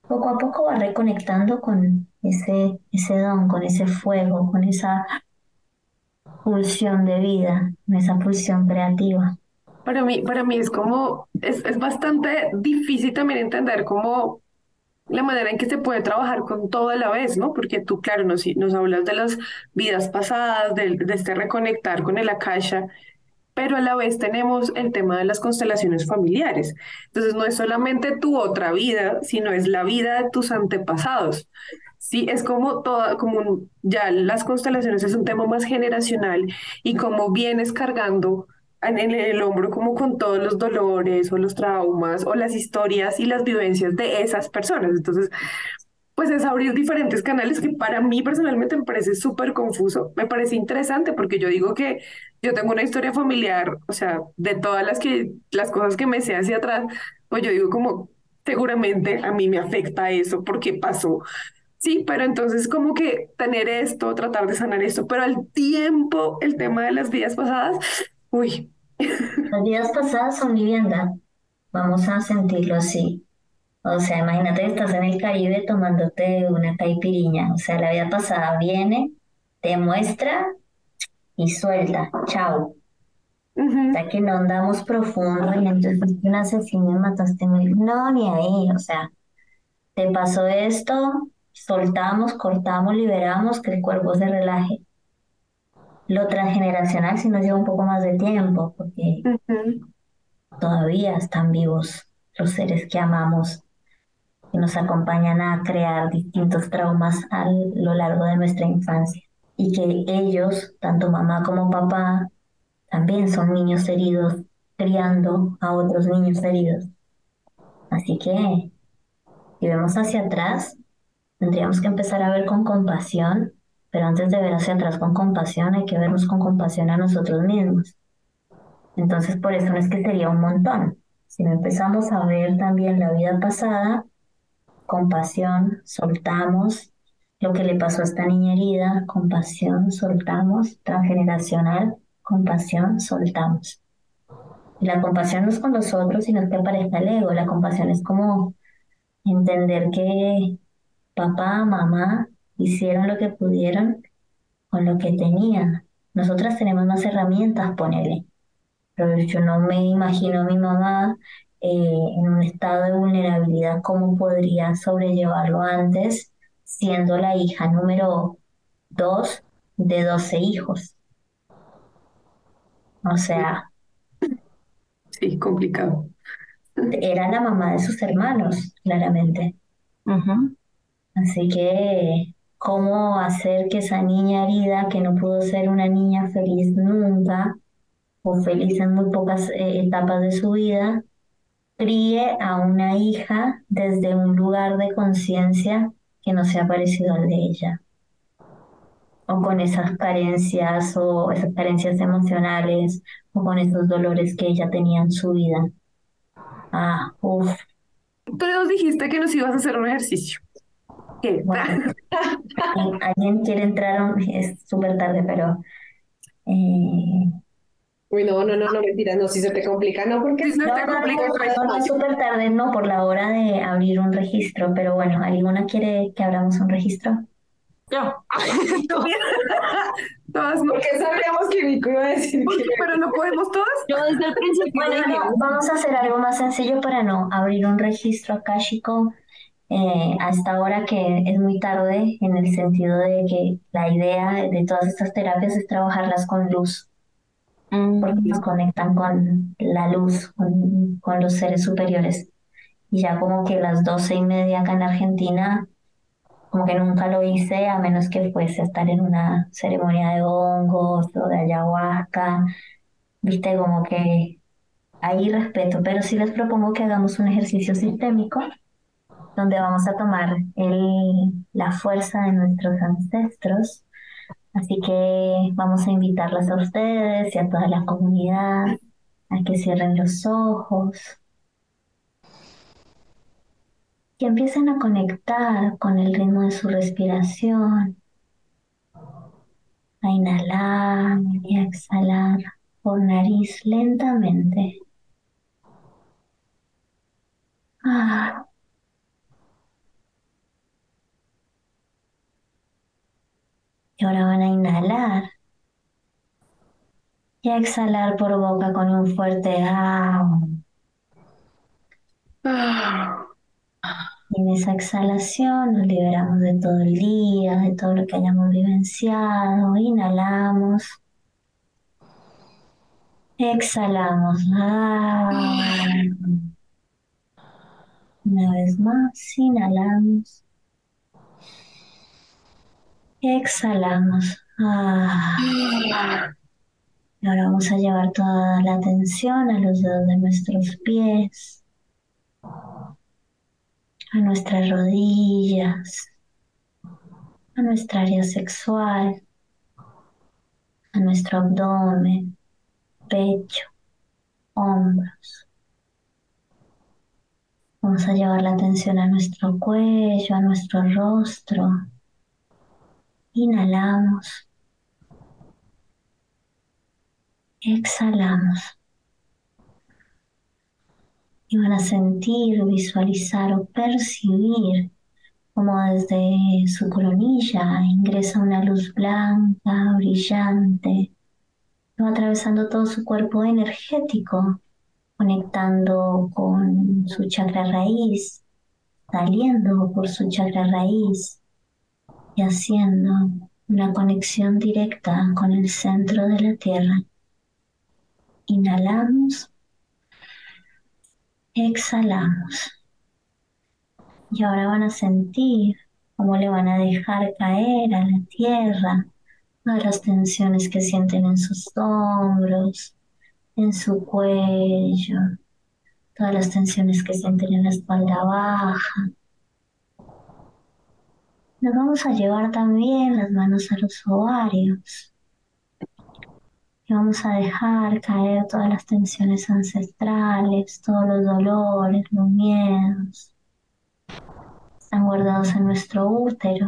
[SPEAKER 6] poco a poco va reconectando con ese, ese don, con ese fuego, con esa pulsión de vida, con esa pulsión creativa.
[SPEAKER 5] Para mí, para mí es como, es, es bastante difícil también entender cómo la manera en que se puede trabajar con todo a la vez, ¿no? Porque tú, claro, nos, nos hablas de las vidas pasadas, de, de este reconectar con el akasha, pero a la vez tenemos el tema de las constelaciones familiares. Entonces, no es solamente tu otra vida, sino es la vida de tus antepasados. Sí, es como toda, como ya las constelaciones es un tema más generacional y como vienes cargando en el hombro como con todos los dolores o los traumas o las historias y las vivencias de esas personas. Entonces, pues es abrir diferentes canales que para mí personalmente me parece súper confuso. Me parece interesante porque yo digo que yo tengo una historia familiar, o sea, de todas las que las cosas que me sé hacia atrás, pues yo digo como seguramente a mí me afecta eso porque pasó. Sí, pero entonces como que tener esto, tratar de sanar esto, pero al tiempo el tema de las vidas pasadas Uy.
[SPEAKER 6] Las vidas pasadas son vivienda. Vamos a sentirlo así. O sea, imagínate que estás en el Caribe tomándote una caipiriña. O sea, la vida pasada viene, te muestra y suelta. Chao. O sea, que no andamos profundo y entonces un asesino y mataste muy... No, ni ahí. O sea, te pasó esto, soltamos, cortamos, liberamos, que el cuerpo se relaje. Lo transgeneracional sí nos lleva un poco más de tiempo, porque todavía están vivos los seres que amamos, que nos acompañan a crear distintos traumas a lo largo de nuestra infancia. Y que ellos, tanto mamá como papá, también son niños heridos, criando a otros niños heridos. Así que, si vemos hacia atrás, tendríamos que empezar a ver con compasión Pero antes de ver hacia atrás con compasión, hay que vernos con compasión a nosotros mismos. Entonces, por eso no es que sería un montón. Si no empezamos a ver también la vida pasada, compasión, soltamos lo que le pasó a esta niña herida, compasión, soltamos, transgeneracional, compasión, soltamos. Y la compasión no es con los otros, sino que aparezca el ego. La compasión es como entender que papá, mamá hicieron lo que pudieron con lo que tenían. Nosotras tenemos más herramientas, ponele. Pero yo no me imagino a mi mamá eh, en un estado de vulnerabilidad, cómo podría sobrellevarlo antes, siendo la hija número dos de doce hijos. O sea,
[SPEAKER 5] Sí, complicado.
[SPEAKER 6] era la mamá de sus hermanos, claramente. Así que, ¿cómo hacer que esa niña herida, que no pudo ser una niña feliz nunca, o feliz en muy pocas eh, etapas de su vida, críe a una hija desde un lugar de conciencia que no sea parecido al de ella? o con esas carencias o esas carencias emocionales o con esos dolores que ella tenía en su vida. Ah, uff.
[SPEAKER 5] Nos dijiste que nos ibas a hacer un ejercicio.
[SPEAKER 6] Bueno, alguien quiere entrar, es súper tarde, pero... Eh...
[SPEAKER 1] Uy, no, no, no, no, mentira, no, si se te complica, no, porque...
[SPEAKER 5] Si no, te complica
[SPEAKER 6] no, no, súper tarde, no, por la hora de abrir un registro, pero bueno, ¿alguna quiere que abramos un registro?
[SPEAKER 4] Yo.
[SPEAKER 5] Todas no.
[SPEAKER 1] Porque sabíamos que Nico iba a decir que...
[SPEAKER 5] Pero no podemos todas.
[SPEAKER 4] Yo desde el principio
[SPEAKER 6] Bueno, no, vamos a hacer algo más sencillo para no abrir un registro akáshico eh, hasta ahora que es muy tarde, en el sentido de que la idea de todas estas terapias es trabajarlas con luz, porque nos conectan con la luz, con, con los seres superiores. Y ya como que las doce y media acá en Argentina, como que nunca lo hice, a menos que fuese a estar en una ceremonia de hongos o de ayahuasca, viste, como que ahí respeto, pero sí les propongo que hagamos un ejercicio sistémico donde vamos a tomar el, la fuerza de nuestros ancestros. Así que vamos a invitarlas a ustedes y a toda la comunidad a que cierren los ojos, que empiecen a conectar con el ritmo de su respiración, a inhalar y a exhalar por nariz lentamente. Ah. Y ahora van a inhalar y a exhalar por boca con un fuerte ah. Y en esa exhalación nos liberamos de todo el día, de todo lo que hayamos vivenciado. Inhalamos. Exhalamos. Ah. Una vez más, inhalamos. Exhalamos. Ah. Y ahora vamos a llevar toda la atención a los dedos de nuestros pies, a nuestras rodillas, a nuestra área sexual, a nuestro abdomen, pecho, hombros. Vamos a llevar la atención a nuestro cuello, a nuestro rostro. Inhalamos. Exhalamos. Y van a sentir, visualizar o percibir como desde su coronilla ingresa una luz blanca, brillante, va atravesando todo su cuerpo energético, conectando con su chakra raíz, saliendo por su chakra raíz y haciendo una conexión directa con el centro de la tierra. Inhalamos, exhalamos. Y ahora van a sentir cómo le van a dejar caer a la tierra todas las tensiones que sienten en sus hombros, en su cuello, todas las tensiones que sienten en la espalda baja. Nos vamos a llevar también las manos a los ovarios. Y vamos a dejar caer todas las tensiones ancestrales, todos los dolores, los miedos. Están guardados en nuestro útero.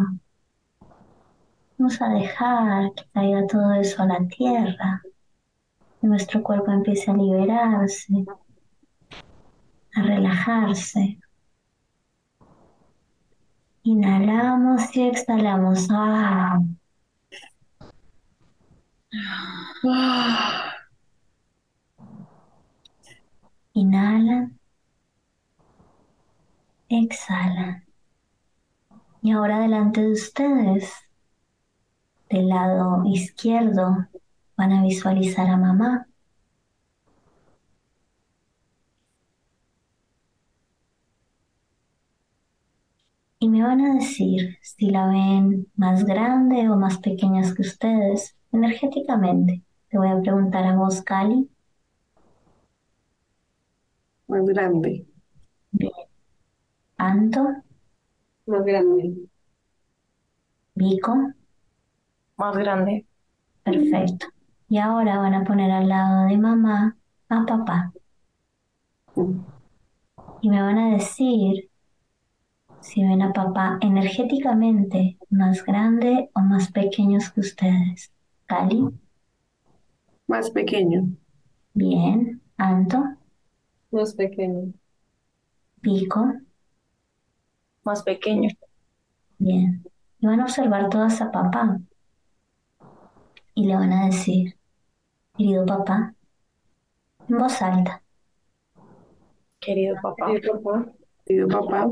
[SPEAKER 6] Vamos a dejar que caiga todo eso a la tierra. Que nuestro cuerpo empiece a liberarse, a relajarse. Inhalamos y exhalamos. Ah. Inhalan. Exhalan. Y ahora delante de ustedes, del lado izquierdo, van a visualizar a mamá. Y me van a decir si la ven más grande o más pequeñas que ustedes energéticamente. Te voy a preguntar a vos, Cali.
[SPEAKER 5] Más grande.
[SPEAKER 6] Bien. Anto,
[SPEAKER 1] Más grande.
[SPEAKER 6] Vico,
[SPEAKER 4] Más grande.
[SPEAKER 6] perfecto. Y ahora van a poner al lado de mamá a papá. Y me van a decir si ven a papá energéticamente más grande o más pequeños que ustedes. Cali,
[SPEAKER 5] Más pequeño.
[SPEAKER 6] bien. Anto,
[SPEAKER 1] Más pequeño.
[SPEAKER 6] Pico,
[SPEAKER 4] Más pequeño.
[SPEAKER 6] bien. Y van a observar todas a papá. Y le van a decir, querido papá, en voz alta,
[SPEAKER 4] Querido papá.
[SPEAKER 1] Sí, papá.
[SPEAKER 5] Querido papá,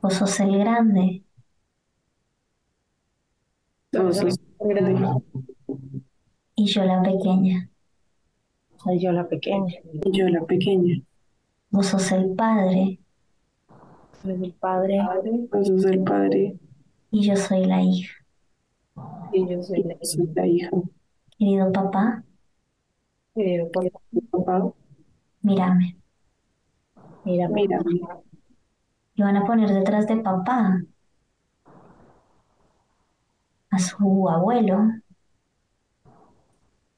[SPEAKER 6] vos sos el grande,
[SPEAKER 5] sos
[SPEAKER 1] Grande.
[SPEAKER 6] y yo la pequeña.
[SPEAKER 4] Soy yo la pequeña.
[SPEAKER 5] y yo la pequeña.
[SPEAKER 6] Vos sos el padre
[SPEAKER 4] Soy el padre.
[SPEAKER 5] Vos sos el padre
[SPEAKER 6] y yo soy la hija.
[SPEAKER 1] Y yo soy la
[SPEAKER 5] y soy la hija.
[SPEAKER 6] Querido papá,
[SPEAKER 1] querido papá.
[SPEAKER 5] Papá,
[SPEAKER 6] mírame.
[SPEAKER 4] Mira,
[SPEAKER 5] mira,
[SPEAKER 6] Y van a poner detrás de papá a su abuelo.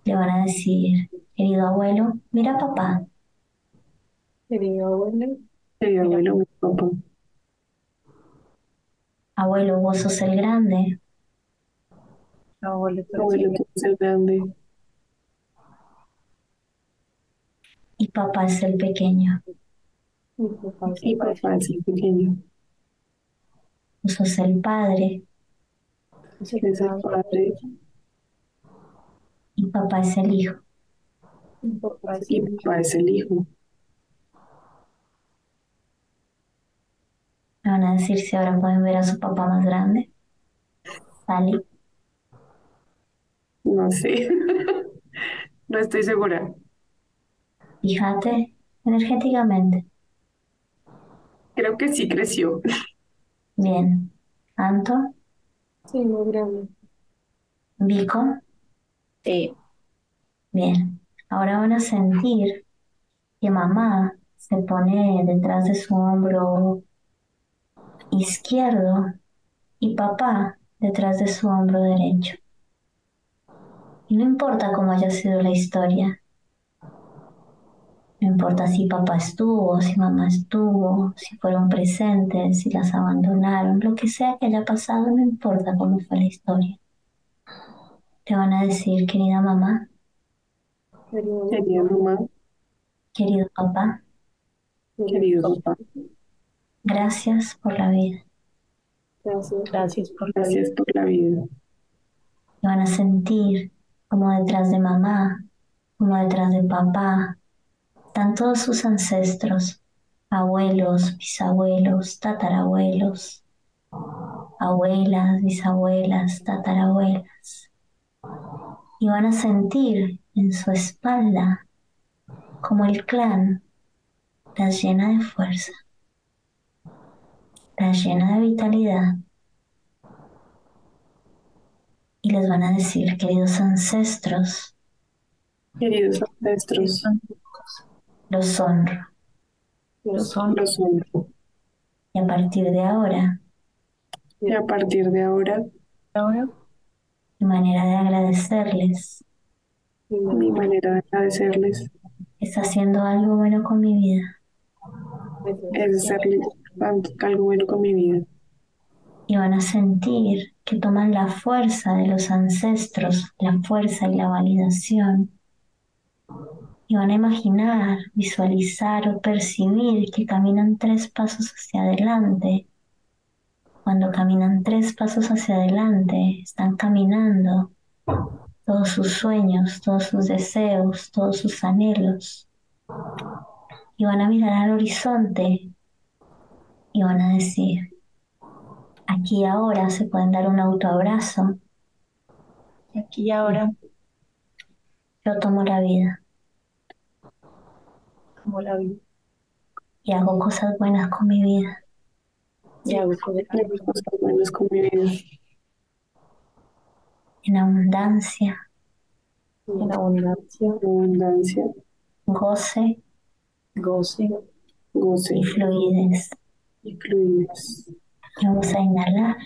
[SPEAKER 6] Le van a decir, querido abuelo, mira papá.
[SPEAKER 1] Querido abuelo.
[SPEAKER 5] querido abuelo, mi papá.
[SPEAKER 6] Abuelo, vos sos el grande.
[SPEAKER 4] abuelo, tú
[SPEAKER 5] Abuelo,
[SPEAKER 4] el-
[SPEAKER 5] tú eres el grande.
[SPEAKER 6] y papá es el pequeño.
[SPEAKER 1] Papá.
[SPEAKER 5] Papá es el pequeño.
[SPEAKER 6] Vos sos el padre
[SPEAKER 5] Es el padre
[SPEAKER 6] y papá es el hijo.
[SPEAKER 1] Mi papá es
[SPEAKER 5] y papá es el hijo.
[SPEAKER 6] Me van a decir si ahora pueden ver a su papá más grande. Sally,
[SPEAKER 5] No sé. No estoy segura.
[SPEAKER 6] fíjate energéticamente.
[SPEAKER 5] Creo que sí creció.
[SPEAKER 6] Bien. Anto,
[SPEAKER 1] Sí, más grande.
[SPEAKER 6] Vico,
[SPEAKER 4] Sí,
[SPEAKER 6] bien. Ahora van a sentir que mamá se pone detrás de su hombro izquierdo y papá detrás de su hombro derecho. Y no importa cómo haya sido la historia. No importa si papá estuvo, si mamá estuvo, si fueron presentes, si las abandonaron, lo que sea que haya pasado, no importa cómo fue la historia. Te van a decir, querida mamá,
[SPEAKER 1] Querido
[SPEAKER 5] Querida mamá,
[SPEAKER 6] querido papá,
[SPEAKER 5] querido papá,
[SPEAKER 6] gracias por la vida.
[SPEAKER 1] Gracias.
[SPEAKER 4] gracias por la vida.
[SPEAKER 5] gracias por la vida.
[SPEAKER 6] Y van a sentir como detrás de mamá, como detrás de papá, están todos sus ancestros, abuelos, bisabuelos, tatarabuelos, abuelas, bisabuelas, tatarabuelas. Y van a sentir en su espalda como el clan las llena de fuerza, las llena de vitalidad y les van a decir, queridos ancestros,
[SPEAKER 5] Queridos ancestros,
[SPEAKER 6] los honro.
[SPEAKER 1] Los
[SPEAKER 4] son
[SPEAKER 5] los honro.
[SPEAKER 6] Y a partir de ahora,
[SPEAKER 5] Y a partir de ahora,
[SPEAKER 4] Ahora,
[SPEAKER 6] mi manera de agradecerles
[SPEAKER 5] mi manera de agradecerles
[SPEAKER 6] es haciendo algo bueno con mi vida.
[SPEAKER 5] es algo bueno con mi vida.
[SPEAKER 6] Y van a sentir que toman la fuerza de los ancestros, la fuerza y la validación. Y van a imaginar, visualizar o percibir que caminan tres pasos hacia adelante. Cuando caminan tres pasos hacia adelante, están caminando todos sus sueños, todos sus deseos, todos sus anhelos. Y van a mirar al horizonte y van a decir, aquí y ahora se pueden dar un autoabrazo.
[SPEAKER 4] aquí y ahora,
[SPEAKER 6] Yo tomo la vida
[SPEAKER 4] como la vida.
[SPEAKER 6] y hago cosas buenas con mi vida.
[SPEAKER 4] Y hago cosas
[SPEAKER 5] buenas con mi vida.
[SPEAKER 6] En abundancia,
[SPEAKER 4] en abundancia,
[SPEAKER 5] Abundancia,
[SPEAKER 6] goce
[SPEAKER 4] goce,
[SPEAKER 5] goce
[SPEAKER 6] y fluidez.
[SPEAKER 5] y fluidez.
[SPEAKER 6] Y vamos a inhalar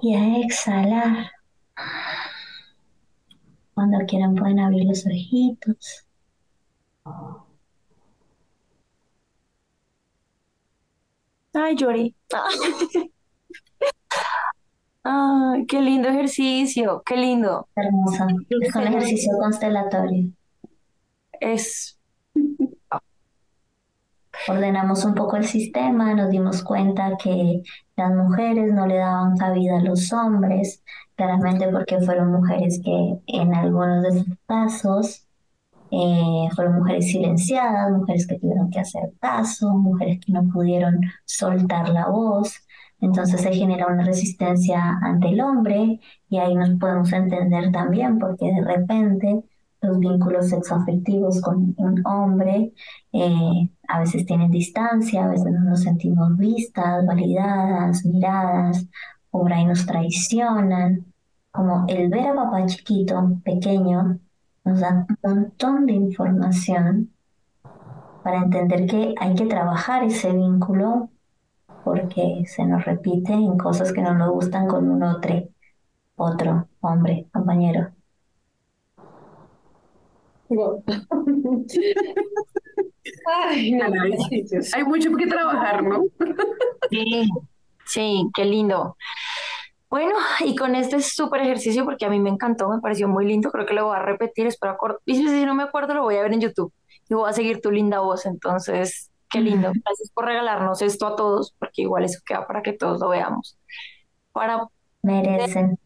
[SPEAKER 6] y a exhalar. Cuando quieran pueden abrir los ojitos.
[SPEAKER 4] Ay, lloré. Ay, qué lindo ejercicio, qué lindo.
[SPEAKER 6] Hermosa. Es un ejercicio constelatorio.
[SPEAKER 4] Es,
[SPEAKER 6] Ordenamos un poco el sistema, nos dimos cuenta que las mujeres no le daban cabida a los hombres, claramente porque fueron mujeres que en algunos de sus casos eh, fueron mujeres silenciadas, mujeres que tuvieron que hacer caso, mujeres que no pudieron soltar la voz. Entonces se genera una resistencia ante el hombre y ahí nos podemos entender también porque de repente los vínculos sexoafectivos con un hombre eh, a veces tienen distancia, a veces no nos sentimos vistas, validadas, miradas, por ahí nos traicionan. Como el ver a papá chiquito, pequeño, nos da un montón de información para entender que hay que trabajar ese vínculo porque se nos repite en cosas que no nos gustan con un otro, otro hombre, compañero.
[SPEAKER 1] Wow. Ay, no,
[SPEAKER 5] Caray.
[SPEAKER 1] ejercicios.
[SPEAKER 5] Hay mucho que trabajar, ¿no?
[SPEAKER 4] sí, sí, qué lindo. Bueno, y con este súper ejercicio, porque a mí me encantó, me pareció muy lindo, creo que lo voy a repetir, espero acordar. Y si no me acuerdo, lo voy a ver en YouTube y voy a seguir tu linda voz. Entonces, qué lindo. Gracias por regalarnos esto a todos, porque igual eso queda para que todos lo veamos. Para
[SPEAKER 6] Merecen.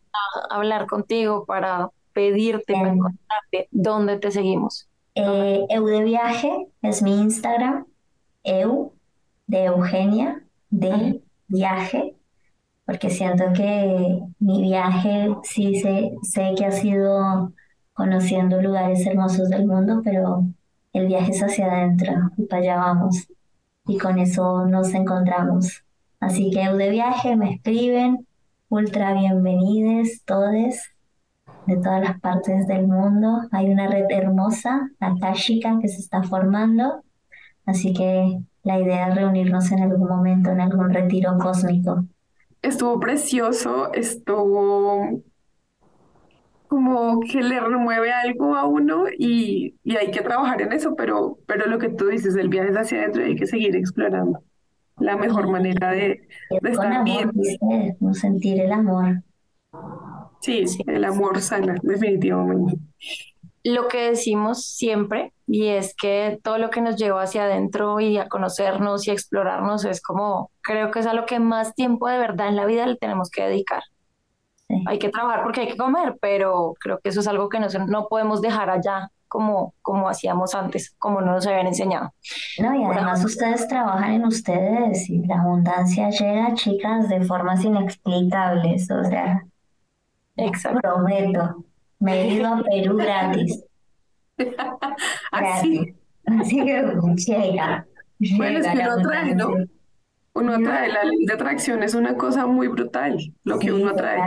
[SPEAKER 4] hablar contigo, para pedirte, para encontrarte, ¿dónde te seguimos?
[SPEAKER 6] Eh, Eu de Viaje es mi Instagram. Eu de Eugenia de Viaje. Porque siento que mi viaje sí sé, sé que ha sido conociendo lugares hermosos del mundo, pero el viaje es hacia adentro y para allá vamos. Y con eso nos encontramos. Así que de Viaje me escriben. Ultra bienvenides todes de todas las partes del mundo. Hay una red hermosa, Akashica, que se está formando. Así que la idea es reunirnos en algún momento, en algún retiro cósmico.
[SPEAKER 5] Estuvo precioso, estuvo como que le remueve algo a uno y, y hay que trabajar en eso, pero, pero lo que tú dices, el viaje es hacia adentro y hay que seguir explorando la mejor manera de, estar
[SPEAKER 6] amor,
[SPEAKER 5] bien.
[SPEAKER 6] sentir el amor.
[SPEAKER 5] Sí, el amor sana, definitivamente.
[SPEAKER 4] lo que decimos siempre y es que todo lo que nos lleva hacia adentro y a conocernos y a explorarnos es como, creo que es a lo que más tiempo de verdad en la vida le tenemos que dedicar.
[SPEAKER 6] Sí.
[SPEAKER 4] Hay que trabajar porque hay que comer, pero creo que eso es algo que no, no podemos dejar allá como, como hacíamos antes, como no nos habían enseñado.
[SPEAKER 6] No, y además ustedes trabajan en ustedes y la abundancia llega, chicas, de formas inexplicables. O sea,
[SPEAKER 4] Exacto.
[SPEAKER 6] prometo, me he ido a Perú gratis.
[SPEAKER 5] Así.
[SPEAKER 6] Así que llega.
[SPEAKER 5] Bueno, es que uno atrae, ¿no? uno atrae, la ley de atracción es una cosa muy brutal, lo que
[SPEAKER 6] Sí,
[SPEAKER 5] uno atrae.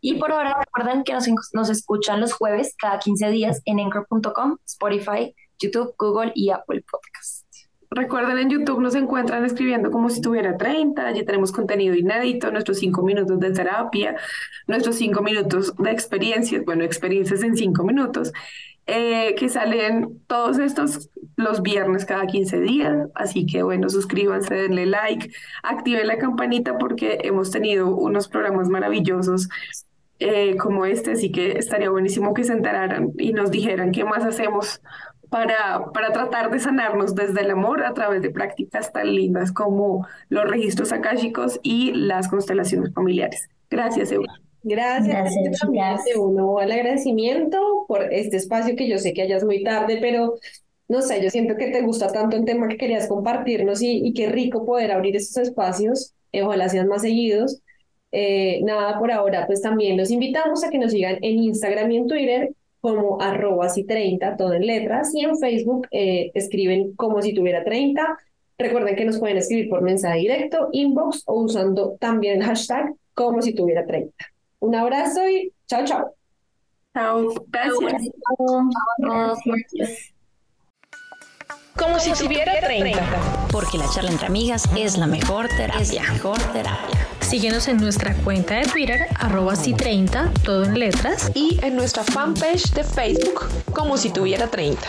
[SPEAKER 4] Y por ahora recuerden que nos, nos escuchan los jueves cada 15 días en Anchor.com, Spotify, YouTube, Google y Apple Podcast.
[SPEAKER 5] Recuerden, en YouTube nos encuentran escribiendo como si tuviera 30. Allí tenemos contenido inédito, nuestros cinco minutos de terapia, nuestros cinco minutos de experiencias, bueno, experiencias en cinco minutos, eh, que salen todos estos los viernes cada 15 días. Así que, bueno, suscríbanse, denle like, activen la campanita porque hemos tenido unos programas maravillosos eh, como este, así que estaría buenísimo que se enteraran y nos dijeran qué más hacemos para, para tratar de sanarnos desde el amor a través de prácticas tan lindas como los registros akáshicos y las constelaciones familiares. Gracias.
[SPEAKER 1] Gracias, gracias uno al agradecimiento por este espacio que yo sé que hayas muy tarde, pero no sé, yo siento que te gusta tanto el tema que querías compartirnos y, y qué rico poder abrir estos espacios, ojalá sean más seguidos. Eh, nada, por ahora, pues también los invitamos a que nos sigan en Instagram y en Twitter como arroba si 30, todo en letras, y en Facebook eh, escriben como si tuviera 30. Recuerden que nos pueden escribir por mensaje directo, inbox o usando también el hashtag como si tuviera 30. Un abrazo y chao, chao.
[SPEAKER 5] Chao, gracias.
[SPEAKER 6] Gracias.
[SPEAKER 2] Como si tuviera 30. Porque la charla entre amigas es la mejor terapia. Mejor terapia.
[SPEAKER 3] Síguenos en nuestra cuenta de Twitter, arroba si 30, todo en letras.
[SPEAKER 7] Y en nuestra fanpage de Facebook, como si tuviera 30.